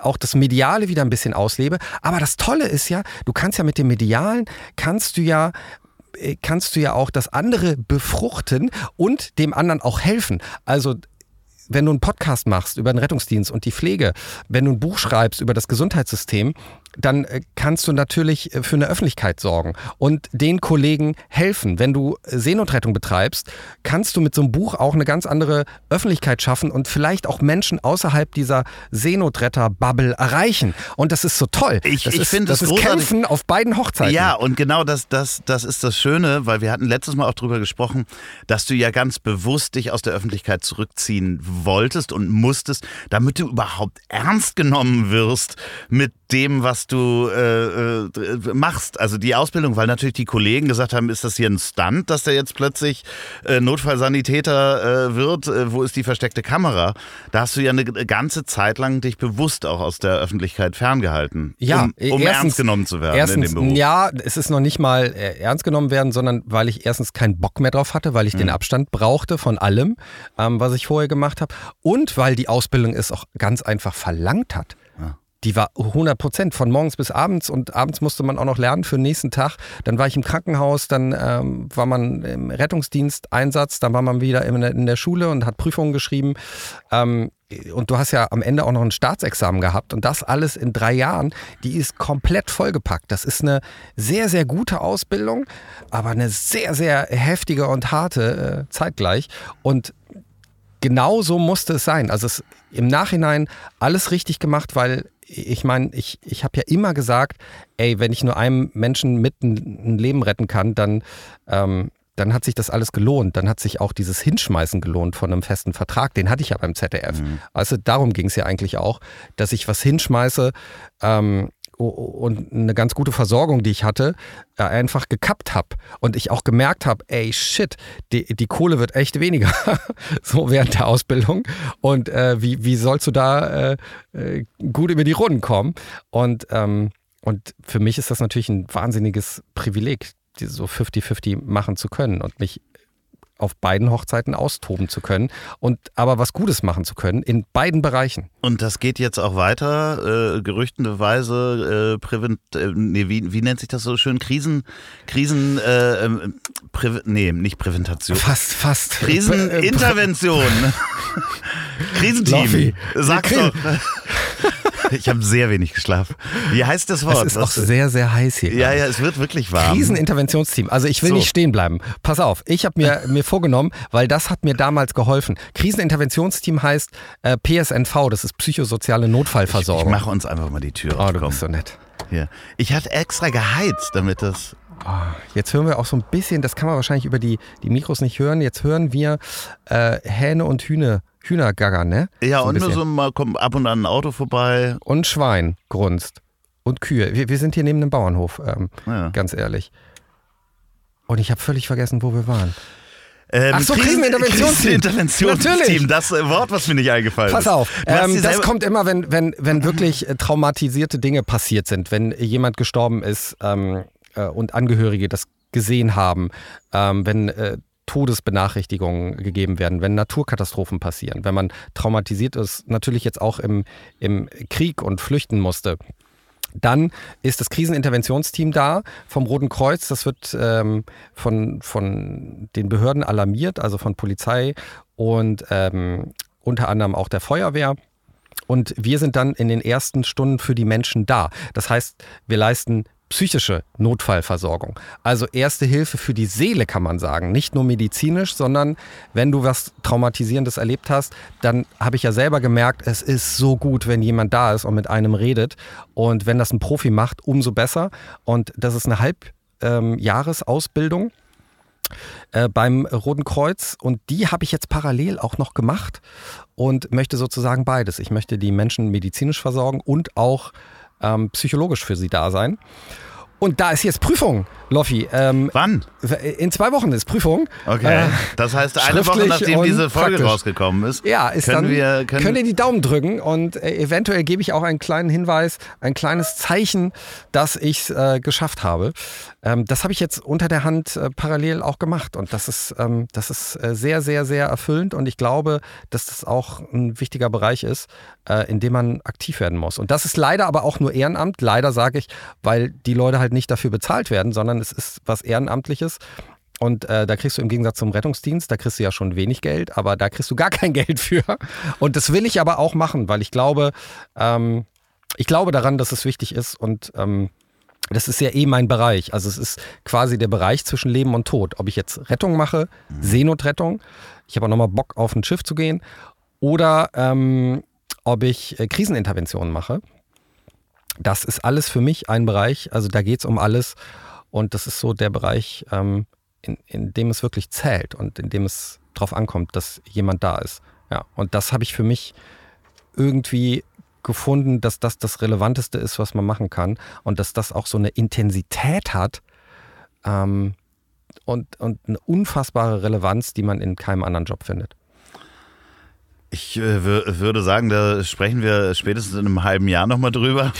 auch das Mediale wieder ein bisschen auslebe. Aber das Tolle ist ja, du kannst ja mit dem Medialen, kannst du ja äh, kannst du ja auch das andere befruchten und dem anderen auch helfen. Also wenn du einen Podcast machst über den Rettungsdienst und die Pflege, wenn du ein Buch schreibst über das Gesundheitssystem, dann äh, kannst du natürlich äh, für eine Öffentlichkeit sorgen und den Kollegen helfen. Wenn du äh, Seenotrettung betreibst, kannst du mit so einem Buch auch eine ganz andere Öffentlichkeit schaffen und vielleicht auch Menschen außerhalb dieser Seenotretter-Bubble erreichen. Und das ist so toll. Ich- das ich finde das es ist. Kämpfen auf beiden Hochzeiten. Ja, und genau das, das, das ist das Schöne, weil wir hatten letztes Mal auch drüber gesprochen, dass du ja ganz bewusst dich aus der Öffentlichkeit zurückziehen wolltest und musstest, damit du überhaupt ernst genommen wirst mit dem, was was du äh, äh, machst, also die Ausbildung, weil natürlich die Kollegen gesagt haben, ist das hier ein Stunt, dass der jetzt plötzlich äh, Notfallsanitäter äh, wird? Äh, wo ist die versteckte Kamera? Da hast du ja eine ganze Zeit lang dich bewusst auch aus der Öffentlichkeit ferngehalten, Ja, um, um erstens- ernst genommen zu werden Erstens, in dem Beruf. ja, es ist noch nicht mal äh, ernst genommen werden, sondern weil ich erstens keinen Bock mehr drauf hatte, weil ich Mhm. den Abstand brauchte von allem, ähm, was ich vorher gemacht habe. Und weil die Ausbildung es auch ganz einfach verlangt hat. Die war 100 Prozent von morgens bis abends und abends musste man auch noch lernen für den nächsten Tag. Dann war ich im Krankenhaus, dann ähm, war man im Rettungsdienst Einsatz, dann war man wieder in der, in der Schule und hat Prüfungen geschrieben. Ähm, und du hast ja am Ende auch noch ein Staatsexamen gehabt und das alles in drei Jahren, die ist komplett vollgepackt. Das ist eine sehr, sehr gute Ausbildung, aber eine sehr, sehr heftige und harte äh, zeitgleich. Und genau so musste es sein. Also es im Nachhinein alles richtig gemacht, weil ich meine, ich, ich habe ja immer gesagt, ey, wenn ich nur einem Menschen mit ein, Leben retten kann, dann, ähm, dann hat sich das alles gelohnt. Dann hat sich auch dieses Hinschmeißen gelohnt von einem festen Vertrag. Den hatte ich ja beim ZDF. Also darum ging es ja eigentlich auch, dass ich was hinschmeiße ähm, und eine ganz gute Versorgung, die ich hatte, äh, einfach gekappt habe. Und ich auch gemerkt habe, ey, shit, die, die Kohle wird echt weniger, so während der Ausbildung. Und äh, wie, wie sollst du da äh, äh, gut über die Runden kommen? Und, ähm, und für mich ist das natürlich ein wahnsinniges Privileg, so 50-50 machen zu können und mich auf beiden Hochzeiten austoben zu können und aber was Gutes machen zu können in beiden Bereichen. Und das geht jetzt auch weiter, äh, gerüchtenderweise, äh, prävent, äh, nee, wie, wie nennt sich das so schön? Krisen, Krisen, äh, ähm, Präve, nee, nicht Präventation. Fast, fast. Krisenintervention. Krisenteam. Loffi. Sag doch. Ich habe sehr wenig geschlafen. Wie heißt das Wort? Es ist auch Was- sehr, sehr heiß hier. ja, ja, es wird wirklich warm. Kriseninterventionsteam. Also ich will So. nicht stehen bleiben. Pass auf, ich habe mir, mir vorgenommen, weil das hat mir damals geholfen. Kriseninterventionsteam heißt äh, PSNV, das ist psychosoziale Ich Notfallversorgung. mache uns einfach mal die Tür oh, auf. du komm. bist so nett. Hier. Ich hatte extra geheizt, damit das. Jetzt hören wir auch so ein bisschen, das kann man wahrscheinlich über die, die Mikros nicht hören, jetzt hören wir äh, Hähne und Hühne, Hühnergaggern, ne? Ja, So und nur so mal kommt ab und an ein Auto vorbei. Und Schwein grunzt. Und Kühe. Wir, wir sind hier neben einem Bauernhof, ähm, Ja. ganz ehrlich. Und ich habe völlig vergessen, wo wir waren. Ähm, Ach so, Krisen- Kriseninterventionsteam. Kriseninterventionsteam. Das äh, Wort, was mir nicht eingefallen Pass ist. auf, Du hast ähm, das kommt immer, wenn, wenn, wenn wirklich äh, traumatisierte Dinge passiert sind, wenn jemand gestorben ist ähm, äh, und Angehörige das gesehen haben, ähm, wenn äh, Todesbenachrichtigungen gegeben werden, wenn Naturkatastrophen passieren, wenn man traumatisiert ist, natürlich jetzt auch im, im Krieg und flüchten musste. Dann ist das Kriseninterventionsteam da vom Roten Kreuz. Das wird ähm, von, von den Behörden alarmiert, also von Polizei und ähm, unter anderem auch der Feuerwehr. Und wir sind dann in den ersten Stunden für die Menschen da. Das heißt, wir leisten psychische Notfallversorgung. Also erste Hilfe für die Seele kann man sagen. Nicht nur medizinisch, sondern wenn du was Traumatisierendes erlebt hast, dann habe ich ja selber gemerkt, es ist so gut, wenn jemand da ist und mit einem redet. Und wenn das ein Profi macht, umso besser. Und das ist eine Halbjahresausbildung äh, beim Roten Kreuz und die habe ich jetzt parallel auch noch gemacht und möchte sozusagen beides. Ich möchte die Menschen medizinisch versorgen und auch ähm, psychologisch für sie da sein. Und da ist jetzt Prüfung, Loffi. Ähm, Wann? in zwei Wochen ist Prüfung. Okay. Äh, das heißt, eine Woche nachdem diese Folge praktisch. rausgekommen ist, ja, ist können dann, wir. Können, könnt ihr die Daumen drücken und äh, eventuell gebe ich auch einen kleinen Hinweis, ein kleines Zeichen, dass ich es äh, geschafft habe. Ähm, das habe ich jetzt unter der Hand äh, parallel auch gemacht und das ist, ähm, das ist äh, sehr, sehr, sehr erfüllend und ich glaube, dass das auch ein wichtiger Bereich ist, in dem man aktiv werden muss. Und das ist leider aber auch nur Ehrenamt, leider sage ich, weil die Leute halt nicht dafür bezahlt werden, sondern es ist was Ehrenamtliches. Und äh, da kriegst du im Gegensatz zum Rettungsdienst, da kriegst du ja schon wenig Geld, aber da kriegst du gar kein Geld für. Und das will ich aber auch machen, weil ich glaube, ähm, ich glaube daran, dass es wichtig ist und ähm, das ist ja eh mein Bereich. Also es ist quasi der Bereich zwischen Leben und Tod. Ob ich jetzt Rettung mache, Seenotrettung, ich habe auch nochmal Bock auf ein Schiff zu gehen, oder ähm, ob ich äh, Kriseninterventionen mache. Das ist alles für mich ein Bereich, also da geht es um alles und das ist so der Bereich, ähm, in, in dem es wirklich zählt und in dem es drauf ankommt, dass jemand da ist. Ja, und das habe ich für mich irgendwie gefunden, dass das das Relevanteste ist, was man machen kann und dass das auch so eine Intensität hat ähm, und, und eine unfassbare Relevanz, die man in keinem anderen Job findet. Ich äh, würde sagen, da sprechen wir spätestens in einem halben Jahr nochmal drüber,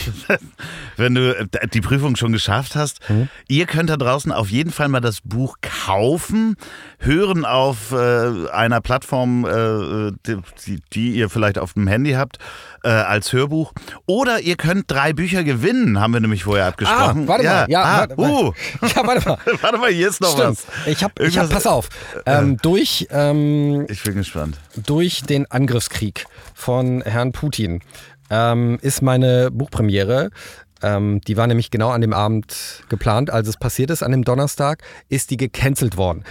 wenn du äh, die Prüfung schon geschafft hast. Mhm. Ihr könnt da draußen auf jeden Fall mal das Buch kaufen, hören auf äh, einer Plattform, äh, die, die, ihr vielleicht auf dem Handy habt, äh, als Hörbuch. Oder ihr könnt drei Bücher gewinnen, haben wir nämlich vorher abgesprochen. Ah, warte ja. mal, ja, ah, warte, uh. ja, warte mal. warte mal, hier ist noch Stimmt. was. Ich hab, ich hab, pass auf, ähm, durch, ähm, ich bin gespannt. Durch den Angriffskrieg von Herrn Putin ähm, ist meine Buchpremiere ähm, die war nämlich genau an dem Abend geplant, als es passiert ist, an dem Donnerstag, ist die gecancelt worden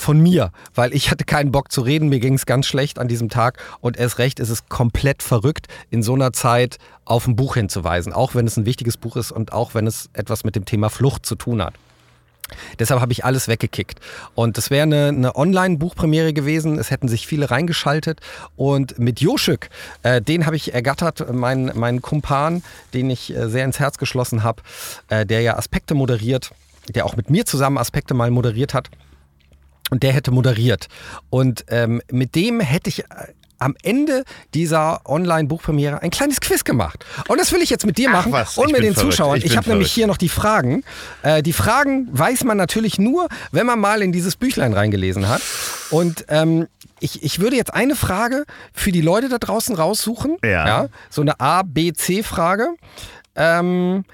von mir, weil ich hatte keinen Bock zu reden, mir ging es ganz schlecht an diesem Tag und erst recht ist es komplett verrückt, in so einer Zeit auf ein Buch hinzuweisen, auch wenn es ein wichtiges Buch ist und auch wenn es etwas mit dem Thema Flucht zu tun hat. Deshalb habe ich alles weggekickt. Und das wäre eine, eine Online-Buchpremiere gewesen. Es hätten sich viele reingeschaltet. Und mit Joschük, äh, den habe ich ergattert, meinen, meinen Kumpan, den ich äh, sehr ins Herz geschlossen habe, äh, der ja Aspekte moderiert, der auch mit mir zusammen Aspekte mal moderiert hat. Und der hätte moderiert. Und ähm, mit dem hätte ich äh, am Ende dieser Online-Buchpremiere ein kleines Quiz gemacht. Und das will ich jetzt mit dir machen und mit den verrückt. Zuschauern. Ich, Ich, habe nämlich hier noch die Fragen. Äh, die Fragen weiß man natürlich nur, wenn man mal in dieses Büchlein reingelesen hat. Und ähm, ich, ich würde jetzt eine Frage für die Leute da draußen raussuchen. Ja. so eine A, B, C-Frage. Ähm,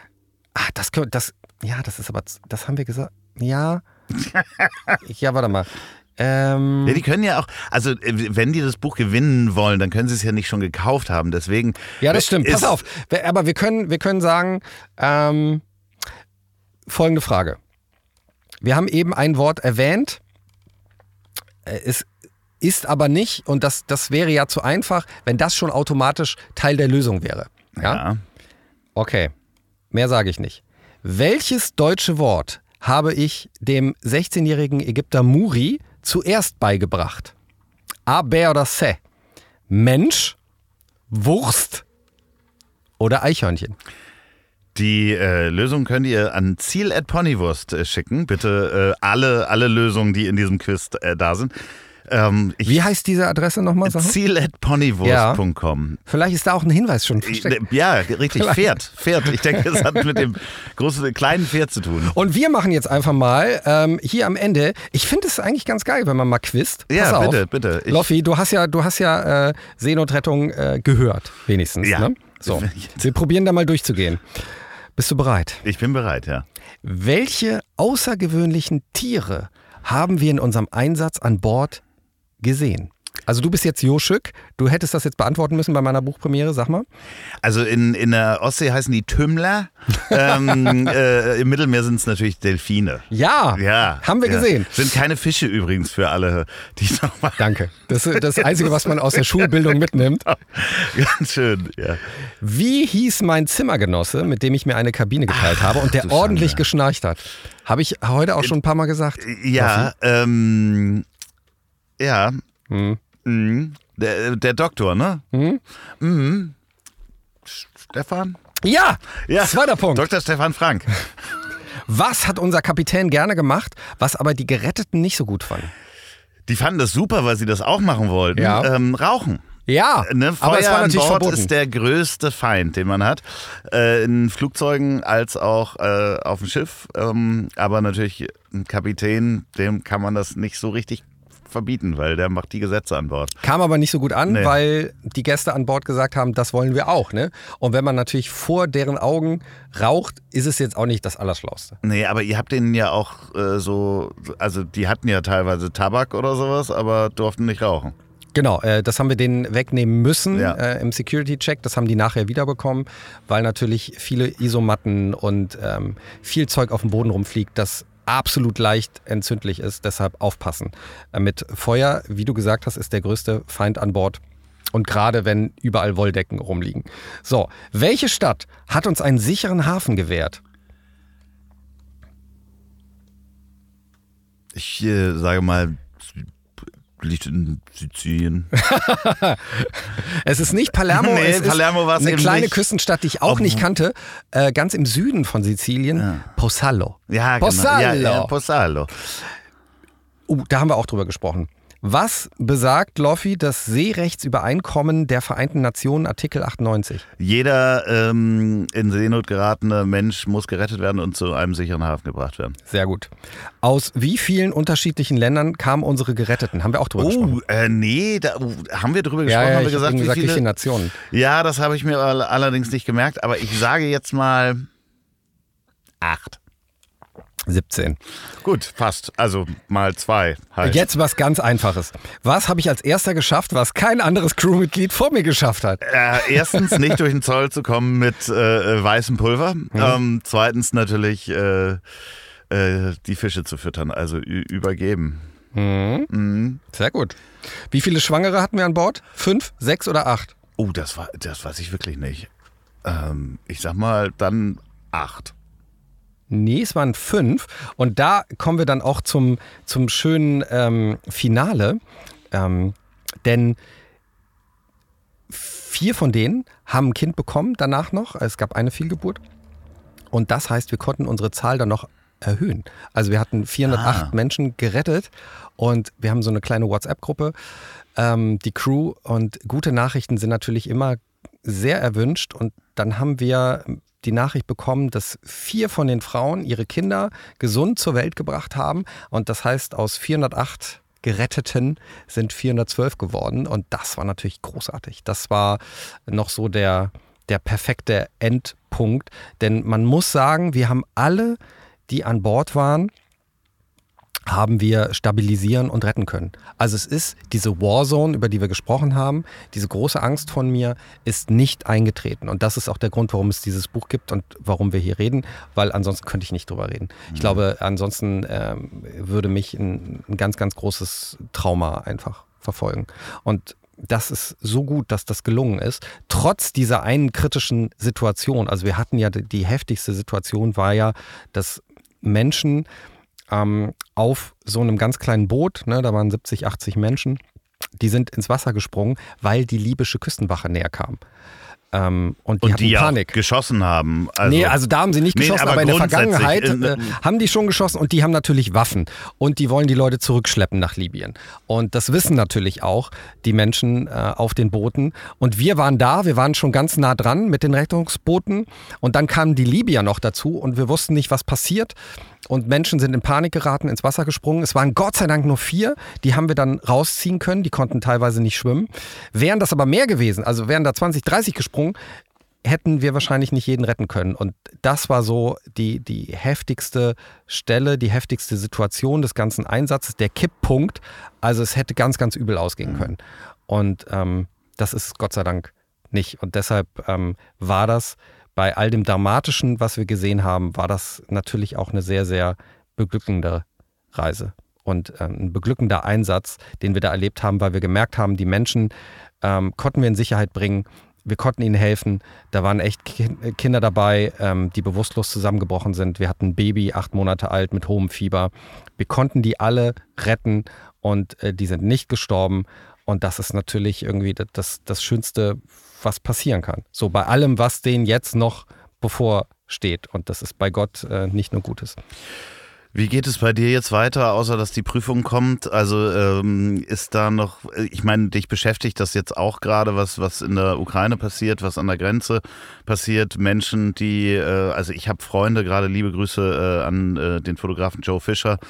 ah, das, das, ja, das ist aber, das haben wir gesagt. Ja. Ja, warte mal. Ähm, Ja, die können ja auch, also äh, wenn die das Buch gewinnen wollen, dann können sie es ja nicht schon gekauft haben. Deswegen. Ja, das stimmt. Pass auf. Aber wir können, wir können sagen, ähm, folgende Frage. Wir haben eben ein Wort erwähnt. Äh, Es ist aber nicht, und das, das wäre ja zu einfach, wenn das schon automatisch Teil der Lösung wäre. Ja? Ja. Okay. Mehr sage ich nicht. Welches deutsche Wort habe ich dem 16-jährigen Ägypter Muri zuerst beigebracht? A, B oder C? Mensch, Wurst oder Eichhörnchen? Die äh, Lösung könnt ihr an Ziel at Ponywurst äh, schicken. Bitte äh, alle, alle Lösungen, die in diesem Quiz äh, da sind. Ähm, Wie heißt diese Adresse nochmal? Ziel at ponywurst.com. Vielleicht ist da auch ein Hinweis schon versteckt. Ja, richtig. Pferd. Pferd. Ich denke, es hat mit dem großen, kleinen Pferd zu tun. Und wir machen jetzt einfach mal ähm, hier am Ende. Ich finde es eigentlich ganz geil, wenn man mal quizt. Pass Ja, auf. bitte, bitte. Ich- Loffi, du hast ja, du hast ja äh, Seenotrettung äh, gehört, wenigstens. Ja. Ne? So, wir probieren da mal durchzugehen. Bist du bereit? Ich bin bereit, ja. Welche außergewöhnlichen Tiere haben wir in unserem Einsatz an Bord gesehen? Also du bist jetzt Joschük, du hättest das jetzt beantworten müssen bei meiner Buchpremiere, sag mal. Also in, in der Ostsee heißen die Tümmler. ähm, äh, Im Mittelmeer sind es natürlich Delfine. Ja, Ja. haben wir ja. gesehen. Sind keine Fische übrigens für alle, die nochmal. Danke. Das ist das Einzige, was man aus der Schulbildung mitnimmt. Ganz schön, ja. Wie hieß mein Zimmergenosse, mit dem ich mir eine Kabine geteilt habe und der ordentlich Schande. geschnarcht hat? Habe ich heute auch schon ein paar Mal gesagt. Ja, ähm, ja. Hm. Mhm. Der, der Doktor, ne? Hm? Mhm. Stefan? Ja, Ja. zweiter Punkt. Dr. Stefan Frank. Was hat unser Kapitän gerne gemacht, was aber die Geretteten nicht so gut fanden? Die fanden das super, weil sie das auch machen wollten. Ja. Ähm, rauchen. Ja, Ne, aber es Feuer war an natürlich Bord verboten. ist der größte Feind, den man hat. Äh, in Flugzeugen als auch äh, auf dem Schiff. Ähm, aber natürlich ein Kapitän, dem kann man das nicht so richtig verbieten, weil der macht die Gesetze an Bord. Kam aber nicht so gut an, Nee. weil die Gäste an Bord gesagt haben, das wollen wir auch. Ne? Und wenn man natürlich vor deren Augen raucht, ist es jetzt auch nicht das Allerschlauste. Nee, aber ihr habt denen ja auch äh, so, also die hatten ja teilweise Tabak oder sowas, aber durften nicht rauchen. Genau, äh, das haben wir denen wegnehmen müssen Ja. äh, im Security-Check. Das haben die nachher wiederbekommen, weil natürlich viele Isomatten und ähm, viel Zeug auf dem Boden rumfliegt, das absolut leicht entzündlich ist. Deshalb aufpassen. Äh, mit Feuer, wie du gesagt hast, ist der größte Feind an Bord. Und gerade wenn überall Wolldecken rumliegen. So, welche Stadt hat uns einen sicheren Hafen gewährt? Ich äh, sage mal liegt in Sizilien. es ist nicht Palermo, Nee, es ist Palermo war's eine eben kleine nicht. Küstenstadt, die ich auch Ob- nicht kannte, äh, ganz im Süden von Sizilien, Posallo. Ja, Pozzallo. genau. Ja, ja, Pozzallo. Uh, da haben wir auch drüber gesprochen. Was besagt, Loffi, das Seerechtsübereinkommen der Vereinten Nationen, Artikel 98? Jeder ähm, in Seenot geratene Mensch muss gerettet werden und zu einem sicheren Hafen gebracht werden. Sehr gut. Aus wie vielen unterschiedlichen Ländern kamen unsere Geretteten? Haben wir auch drüber gesprochen. Oh, äh, nee, da, uh, haben wir drüber Ja, gesprochen? ja, haben wir hab gesagt, eben wie gesagt, viele? Nationen? Ja, das habe ich mir all- allerdings nicht gemerkt, aber ich sage jetzt mal acht. 17. Gut, fast. Also mal zwei halt. Jetzt was ganz Einfaches. Was habe ich als erster geschafft, was kein anderes Crewmitglied vor mir geschafft hat? Äh, erstens nicht durch den Zoll zu kommen mit äh, äh, weißem Pulver. Ähm, zweitens natürlich äh, äh, die Fische zu füttern, also übergeben. Sehr gut. Wie viele Schwangere hatten wir an Bord? Fünf, sechs oder acht? Oh, das war, das weiß ich wirklich nicht. Ähm, ich sag mal dann acht. Nee, es waren fünf. Und da kommen wir dann auch zum, zum schönen ähm, Finale. Ähm, denn vier von denen haben ein Kind bekommen danach noch. Es gab eine Fehlgeburt. Und das heißt, wir konnten unsere Zahl dann noch erhöhen. Also wir hatten 408 Ah. Menschen gerettet und wir haben so eine kleine WhatsApp-Gruppe, ähm, die Crew. Und gute Nachrichten sind natürlich immer sehr erwünscht. Und dann haben wir die Nachricht bekommen, dass vier von den Frauen ihre Kinder gesund zur Welt gebracht haben. Und das heißt, aus 408 Geretteten sind 412 geworden. Und das war natürlich großartig. Das war noch so der, der perfekte Endpunkt. Denn man muss sagen, wir haben alle, die an Bord waren, haben wir stabilisieren und retten können. Also es ist diese Warzone, über die wir gesprochen haben, diese große Angst von mir ist nicht eingetreten. Und das ist auch der Grund, warum es dieses Buch gibt und warum wir hier reden, weil ansonsten könnte ich nicht drüber reden. Ich glaube, ansonsten ähm, würde mich ein, ein ganz, ganz großes Trauma einfach verfolgen. Und das ist so gut, dass das gelungen ist. Trotz dieser einen kritischen Situation, also wir hatten ja die heftigste Situation war ja, dass Menschen ähm, auf so einem ganz kleinen Boot, ne, da waren 70, 80 Menschen, die sind ins Wasser gesprungen, weil die libysche Küstenwache näher kam. Ähm, und die Und die Panik. geschossen haben. Also, nee, also da haben sie nicht Nee, geschossen, aber aber, in der Vergangenheit in- äh, haben die schon geschossen und die haben natürlich Waffen und die wollen die Leute zurückschleppen nach Libyen. Und das wissen natürlich auch die Menschen äh, auf den Booten. Und wir waren da, wir waren schon ganz nah dran mit den Rettungsbooten und dann kamen die Libyer noch dazu und wir wussten nicht, was passiert. Und Menschen sind in Panik geraten, ins Wasser gesprungen. Es waren Gott sei Dank nur vier, die haben wir dann rausziehen können, die konnten teilweise nicht schwimmen. Wären das aber mehr gewesen, also wären da 20, 30 gesprungen, hätten wir wahrscheinlich nicht jeden retten können. Und das war so die, die heftigste Stelle, die heftigste Situation des ganzen Einsatzes, der Kipppunkt. Also es hätte ganz, ganz übel ausgehen können. Und ähm, das ist Gott sei Dank nicht. Und deshalb ähm, war das bei all dem Dramatischen, was wir gesehen haben, war das natürlich auch eine sehr, sehr beglückende Reise. Und ähm, ein beglückender Einsatz, den wir da erlebt haben, weil wir gemerkt haben, die Menschen ähm, konnten wir in Sicherheit bringen. Wir konnten ihnen helfen. Da waren echt Ki- Kinder dabei, ähm, die bewusstlos zusammengebrochen sind. Wir hatten ein Baby, acht Monate alt, mit hohem Fieber. Wir konnten die alle retten und äh, die sind nicht gestorben. Und das ist natürlich irgendwie das, das Schönste, was passieren kann. So bei allem, was denen jetzt noch bevorsteht. Und das ist bei Gott äh, nicht nur Gutes. Wie geht es bei dir jetzt weiter, außer dass die Prüfung kommt? Also ähm, ist da noch, ich meine, dich beschäftigt das jetzt auch gerade, was, was in der Ukraine passiert, was an der Grenze passiert. Menschen, die, äh, also ich habe Freunde, gerade liebe Grüße äh, an äh, den Fotografen Joe Fischer,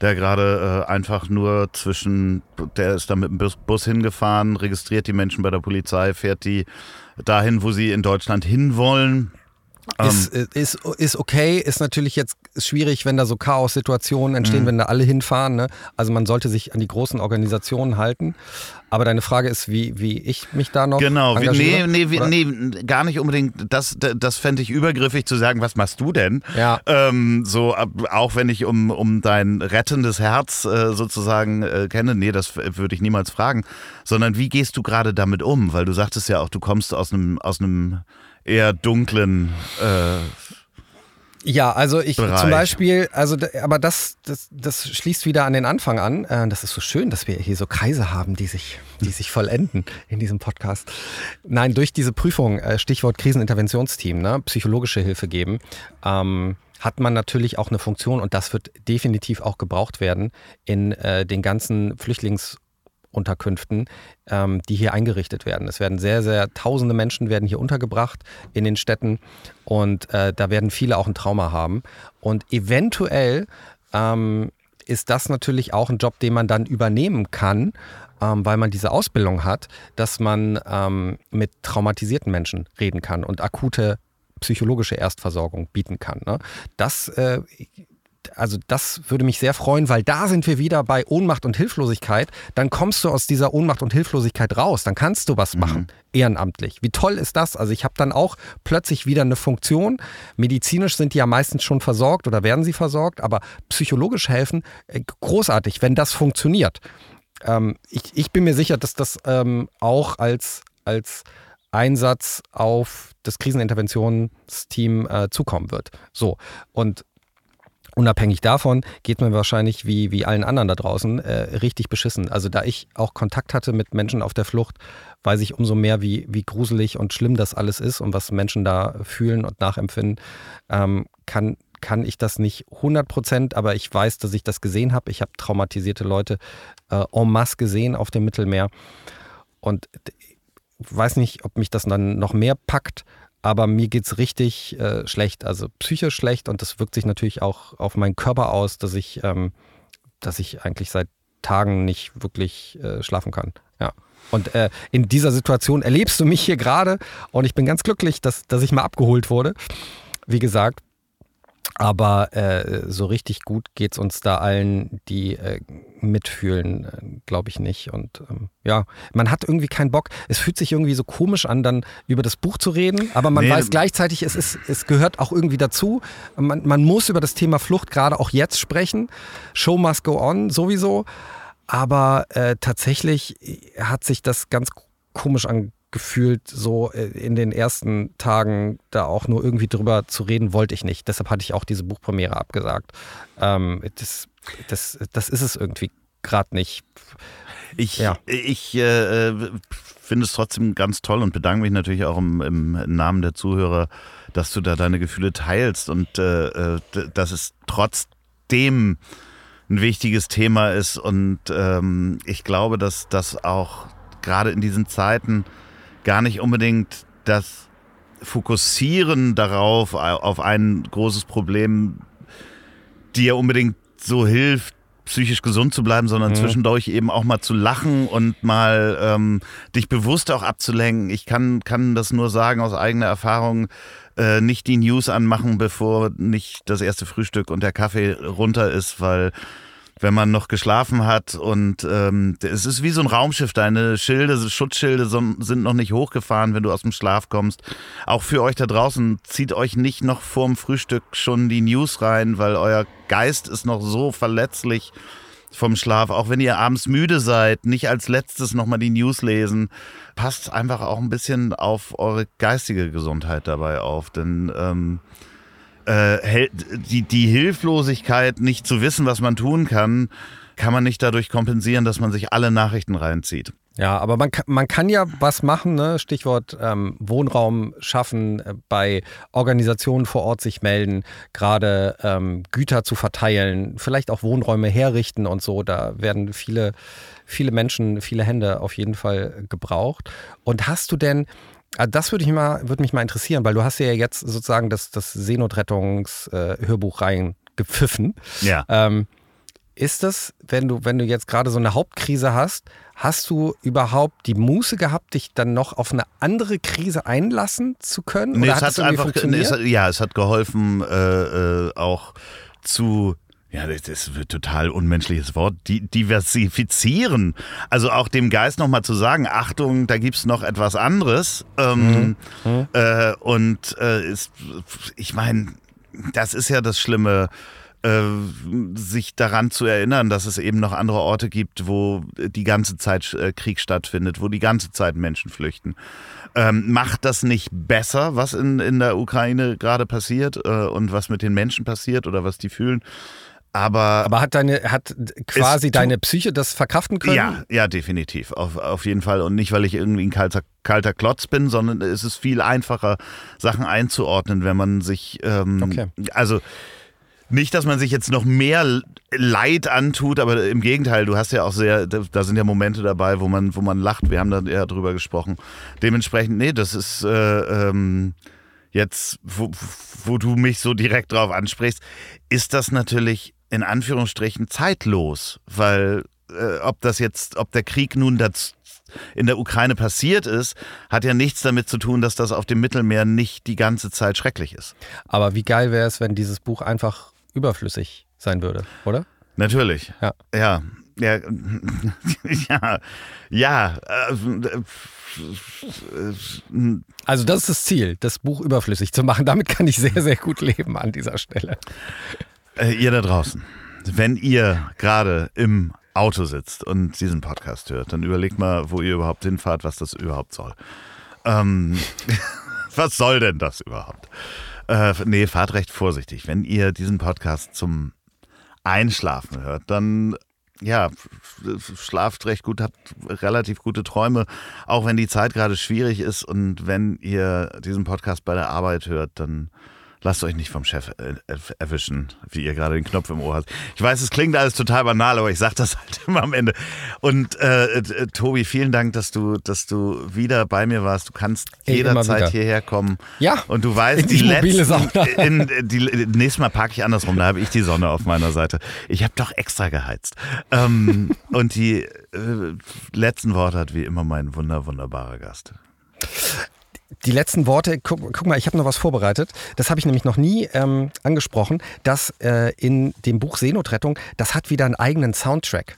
der gerade äh, einfach nur zwischen, der ist da mit dem Bus, Bus hingefahren, registriert die Menschen bei der Polizei, fährt die dahin, wo sie in Deutschland hinwollen. Ist, ist, ist okay, ist natürlich jetzt schwierig, wenn da so Chaos-Situationen entstehen, Mhm. wenn da alle hinfahren. Ne? Also man sollte sich an die großen Organisationen halten. Aber deine Frage ist, wie, wie ich mich da noch Genau, wie, nee, engagiere? nee, Oder? nee, gar nicht unbedingt. Das, das fände ich übergriffig zu sagen, was machst du denn? Ja. Ähm, so, auch wenn ich um, um dein rettendes Herz äh, sozusagen äh, kenne, nee, das würde ich niemals fragen. Sondern wie gehst du gerade damit um? Weil du sagtest ja auch, du kommst aus einem, aus einem eher dunklen, äh, Ja, also ich Bereich. zum Beispiel, also aber das, das, das schließt wieder an den Anfang an. Äh, Das ist so schön, dass wir hier so Kreise haben, die sich, die sich vollenden in diesem Podcast. Nein, durch diese Prüfung, äh, Stichwort Kriseninterventionsteam, ne, psychologische Hilfe geben, ähm, hat man natürlich auch eine Funktion und das wird definitiv auch gebraucht werden in äh, den ganzen Flüchtlingsunterkünften, ähm, die hier eingerichtet werden. Es werden sehr, sehr tausende Menschen werden hier untergebracht in den Städten und äh, da werden viele auch ein Trauma haben. Und eventuell ähm, ist das natürlich auch ein Job, den man dann übernehmen kann, ähm, weil man diese Ausbildung hat, dass man ähm, mit traumatisierten Menschen reden kann und akute psychologische Erstversorgung bieten kann. Ne? Das äh, also das würde mich sehr freuen, weil da sind wir wieder bei Ohnmacht und Hilflosigkeit. Dann kommst du aus dieser Ohnmacht und Hilflosigkeit raus. Dann kannst du was machen, ehrenamtlich. Wie toll ist das? Also ich habe dann auch plötzlich wieder eine Funktion. Medizinisch sind die ja meistens schon versorgt oder werden sie versorgt, aber psychologisch helfen, äh, großartig, wenn das funktioniert. Ähm, ich, ich bin mir sicher, dass das ähm, auch als, als Einsatz auf das Kriseninterventionsteam äh, zukommen wird. So, und Unabhängig davon geht mir wahrscheinlich wie, wie allen anderen da draußen äh, richtig beschissen. Also da ich auch Kontakt hatte mit Menschen auf der Flucht, weiß ich umso mehr, wie, wie gruselig und schlimm das alles ist und was Menschen da fühlen und nachempfinden. Ähm, kann, kann ich das nicht 100 Prozent, aber ich weiß, dass ich das gesehen habe. Ich habe traumatisierte Leute äh, en masse gesehen auf dem Mittelmeer und weiß nicht, ob mich das dann noch mehr packt, aber mir geht's richtig äh, schlecht, also psychisch schlecht und das wirkt sich natürlich auch auf meinen Körper aus, dass ich, ähm, dass ich eigentlich seit Tagen nicht wirklich äh, schlafen kann. Ja. Und äh, in dieser Situation erlebst du mich hier gerade und ich bin ganz glücklich, dass, dass ich mal abgeholt wurde. Wie gesagt, aber äh, so richtig gut geht's uns da allen, die äh, mitfühlen, äh, glaube ich nicht. Und ähm, ja, man hat irgendwie keinen Bock. Es fühlt sich irgendwie so komisch an, dann über das Buch zu reden, aber man Nee, weiß gleichzeitig, es, ist, es gehört auch irgendwie dazu. Man, man muss über das Thema Flucht gerade auch jetzt sprechen. Show must go on, sowieso. Aber äh, tatsächlich hat sich das ganz komisch angefühlt, so äh, in den ersten Tagen da auch nur irgendwie drüber zu reden, wollte ich nicht. Deshalb hatte ich auch diese Buchpremiere abgesagt. Ähm, das, das, das ist es irgendwie gerade nicht. Ich, Ja. ich äh, finde es trotzdem ganz toll und bedanke mich natürlich auch im, im Namen der Zuhörer, dass du da deine Gefühle teilst und äh, dass es trotzdem ein wichtiges Thema ist. Und ähm, ich glaube, dass das auch gerade in diesen Zeiten gar nicht unbedingt das Fokussieren darauf, auf ein großes Problem, dir unbedingt so hilft, psychisch gesund zu bleiben, sondern zwischendurch eben auch mal zu lachen und mal ähm, dich bewusst auch abzulenken. Ich kann, kann das nur sagen aus eigener Erfahrung, äh, nicht die News anmachen, bevor nicht das erste Frühstück und der Kaffee runter ist, weil wenn man noch geschlafen hat und ähm, es ist wie so ein Raumschiff, deine Schilde, Schutzschilde sind noch nicht hochgefahren, wenn du aus dem Schlaf kommst. Auch für euch da draußen, zieht euch nicht noch vorm Frühstück schon die News rein, weil euer Geist ist noch so verletzlich vom Schlaf. Auch wenn ihr abends müde seid, nicht als letztes nochmal die News lesen. Passt einfach auch ein bisschen auf eure geistige Gesundheit dabei auf, denn ähm, äh, die, die Hilflosigkeit, nicht zu wissen, was man tun kann, kann man nicht dadurch kompensieren, dass man sich alle Nachrichten reinzieht. Ja, aber man kann, man kann ja was machen, ne? Stichwort ähm, Wohnraum schaffen, äh, bei Organisationen vor Ort sich melden, gerade ähm, Güter zu verteilen, vielleicht auch Wohnräume herrichten und so. Da werden viele, viele Menschen, viele Hände auf jeden Fall gebraucht. Und hast du denn, ah, das würde ich mal, würde mich mal interessieren, weil du hast ja jetzt sozusagen das, das Seenotrettungs-Hörbuch reingepfiffen. Ja. Ähm, ist das, wenn du, wenn du jetzt gerade so eine Hauptkrise hast, hast du überhaupt die Muße gehabt, dich dann noch auf eine andere Krise einlassen zu können? Nee, Oder es hat hat irgendwie einfach, funktioniert? es hat, ja, es hat geholfen, äh, äh, auch zu, ja, das ist ein total unmenschliches Wort, di diversifizieren. Also auch dem Geist nochmal zu sagen, Achtung, da gibt's noch etwas anderes. Ähm, Äh, und äh, ist, ich meine, das ist ja das Schlimme. äh, sich daran zu erinnern, dass es eben noch andere Orte gibt, wo die ganze Zeit äh, Krieg stattfindet, wo die ganze Zeit Menschen flüchten. Ähm, macht das nicht besser, was in, in der Ukraine gerade passiert äh, und was mit den Menschen passiert oder was die fühlen? Aber, Aber hat deine, hat quasi deine Psyche das verkraften können? Ja, ja, definitiv. Auf, auf jeden Fall. Und nicht, weil ich irgendwie ein kalter, kalter Klotz bin, sondern es ist viel einfacher, Sachen einzuordnen, wenn man sich, ähm, Okay. also nicht, dass man sich jetzt noch mehr Leid antut, aber im Gegenteil, du hast ja auch sehr, da sind ja Momente dabei, wo man, wo man lacht. Wir haben da ja drüber gesprochen. Dementsprechend, nee, das ist äh, ähm, jetzt, wo, wo du mich so direkt drauf ansprichst, ist das natürlich in Anführungsstrichen zeitlos, weil äh, ob das jetzt, ob der Krieg nun das in der Ukraine passiert ist, hat ja nichts damit zu tun, dass das auf dem Mittelmeer nicht die ganze Zeit schrecklich ist. Aber wie geil wäre es, wenn dieses Buch einfach überflüssig sein würde, oder? Natürlich. Ja. Ja. Ja, ja, ja. Also das ist das Ziel, das Buch überflüssig zu machen. Damit kann ich sehr, sehr gut leben an dieser Stelle. Äh, ihr da draußen, wenn ihr gerade im Auto sitzt und diesen Podcast hört, dann überlegt mal, wo ihr überhaupt hinfahrt, was das überhaupt soll. Ähm, was soll denn das überhaupt? Äh, nee, fahrt recht vorsichtig. Wenn ihr diesen Podcast zum Einschlafen hört, dann ja, schlaft recht gut, habt relativ gute Träume, auch wenn die Zeit gerade schwierig ist. Und wenn ihr diesen Podcast bei der Arbeit hört, dann lasst euch nicht vom Chef äh, erwischen, wie ihr gerade den Knopf im Ohr habt. Ich weiß, es klingt alles total banal, aber ich sage das halt immer am Ende. Und äh, äh, Tobi, vielen Dank, dass du, dass du wieder bei mir warst. Du kannst Ey, jederzeit hierher kommen. Ja, Und du weißt, die die letzten, Sauna. in, die, nächstes Mal parke ich andersrum, da habe ich die Sonne auf meiner Seite. Ich habe doch extra geheizt. Ähm, und die äh, letzten Worte hat wie immer mein wunder, wunderbarer Gast. Die letzten Worte, guck, guck mal, ich habe noch was vorbereitet. Das habe ich nämlich noch nie ähm, angesprochen, dass äh, in dem Buch Seenotrettung, das hat wieder einen eigenen Soundtrack.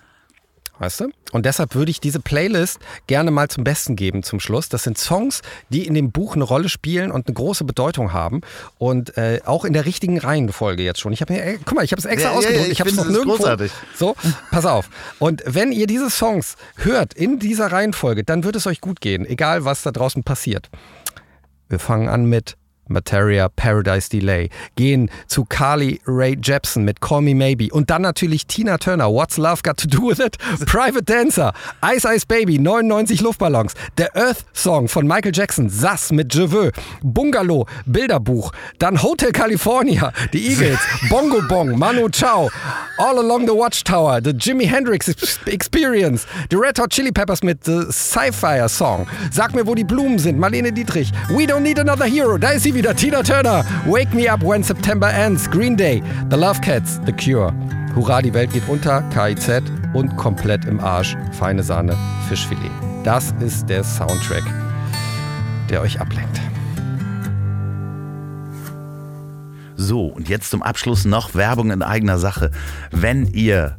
Weißt du? Und deshalb würde ich diese Playlist gerne mal zum Besten geben zum Schluss. Das sind Songs, die in dem Buch eine Rolle spielen und eine große Bedeutung haben. Und äh, auch in der richtigen Reihenfolge jetzt schon. Ich habe mir, äh, guck mal, ich habe es extra Ja, ja, ausgedruckt. ja, ich ich habe es noch nirgendwo. großartig. So, pass auf. Und wenn ihr diese Songs hört in dieser Reihenfolge, dann wird es euch gut gehen, egal was da draußen passiert. Wir fangen an mit Materia Paradise Delay, gehen zu Carly Ray Jepsen mit Call Me Maybe. Und dann natürlich Tina Turner, What's Love Got to Do With It, Private Dancer, Ice Ice Baby, 99 Luftballons, der Earth Song von Michael Jackson, Sass mit Je veux, Bungalow, Bilderbuch, dann Hotel California, die Eagles, Bongo Bong, Manu Chao, All Along the Watchtower, The Jimi Hendrix Experience, The Red Hot Chili Peppers mit The Sci-Fi Song, Sag mir, wo die Blumen sind, Marlene Dietrich, We Don't Need Another Hero, da ist sie wieder, Tina Turner, Wake Me Up When September Ends, Green Day, The Love Cats, The Cure, Hurra, die Welt geht unter, KIZ und komplett im Arsch, feine Sahne, Fischfilet. Das ist der Soundtrack, der euch ablenkt. So, und jetzt zum Abschluss noch Werbung in eigener Sache. Wenn ihr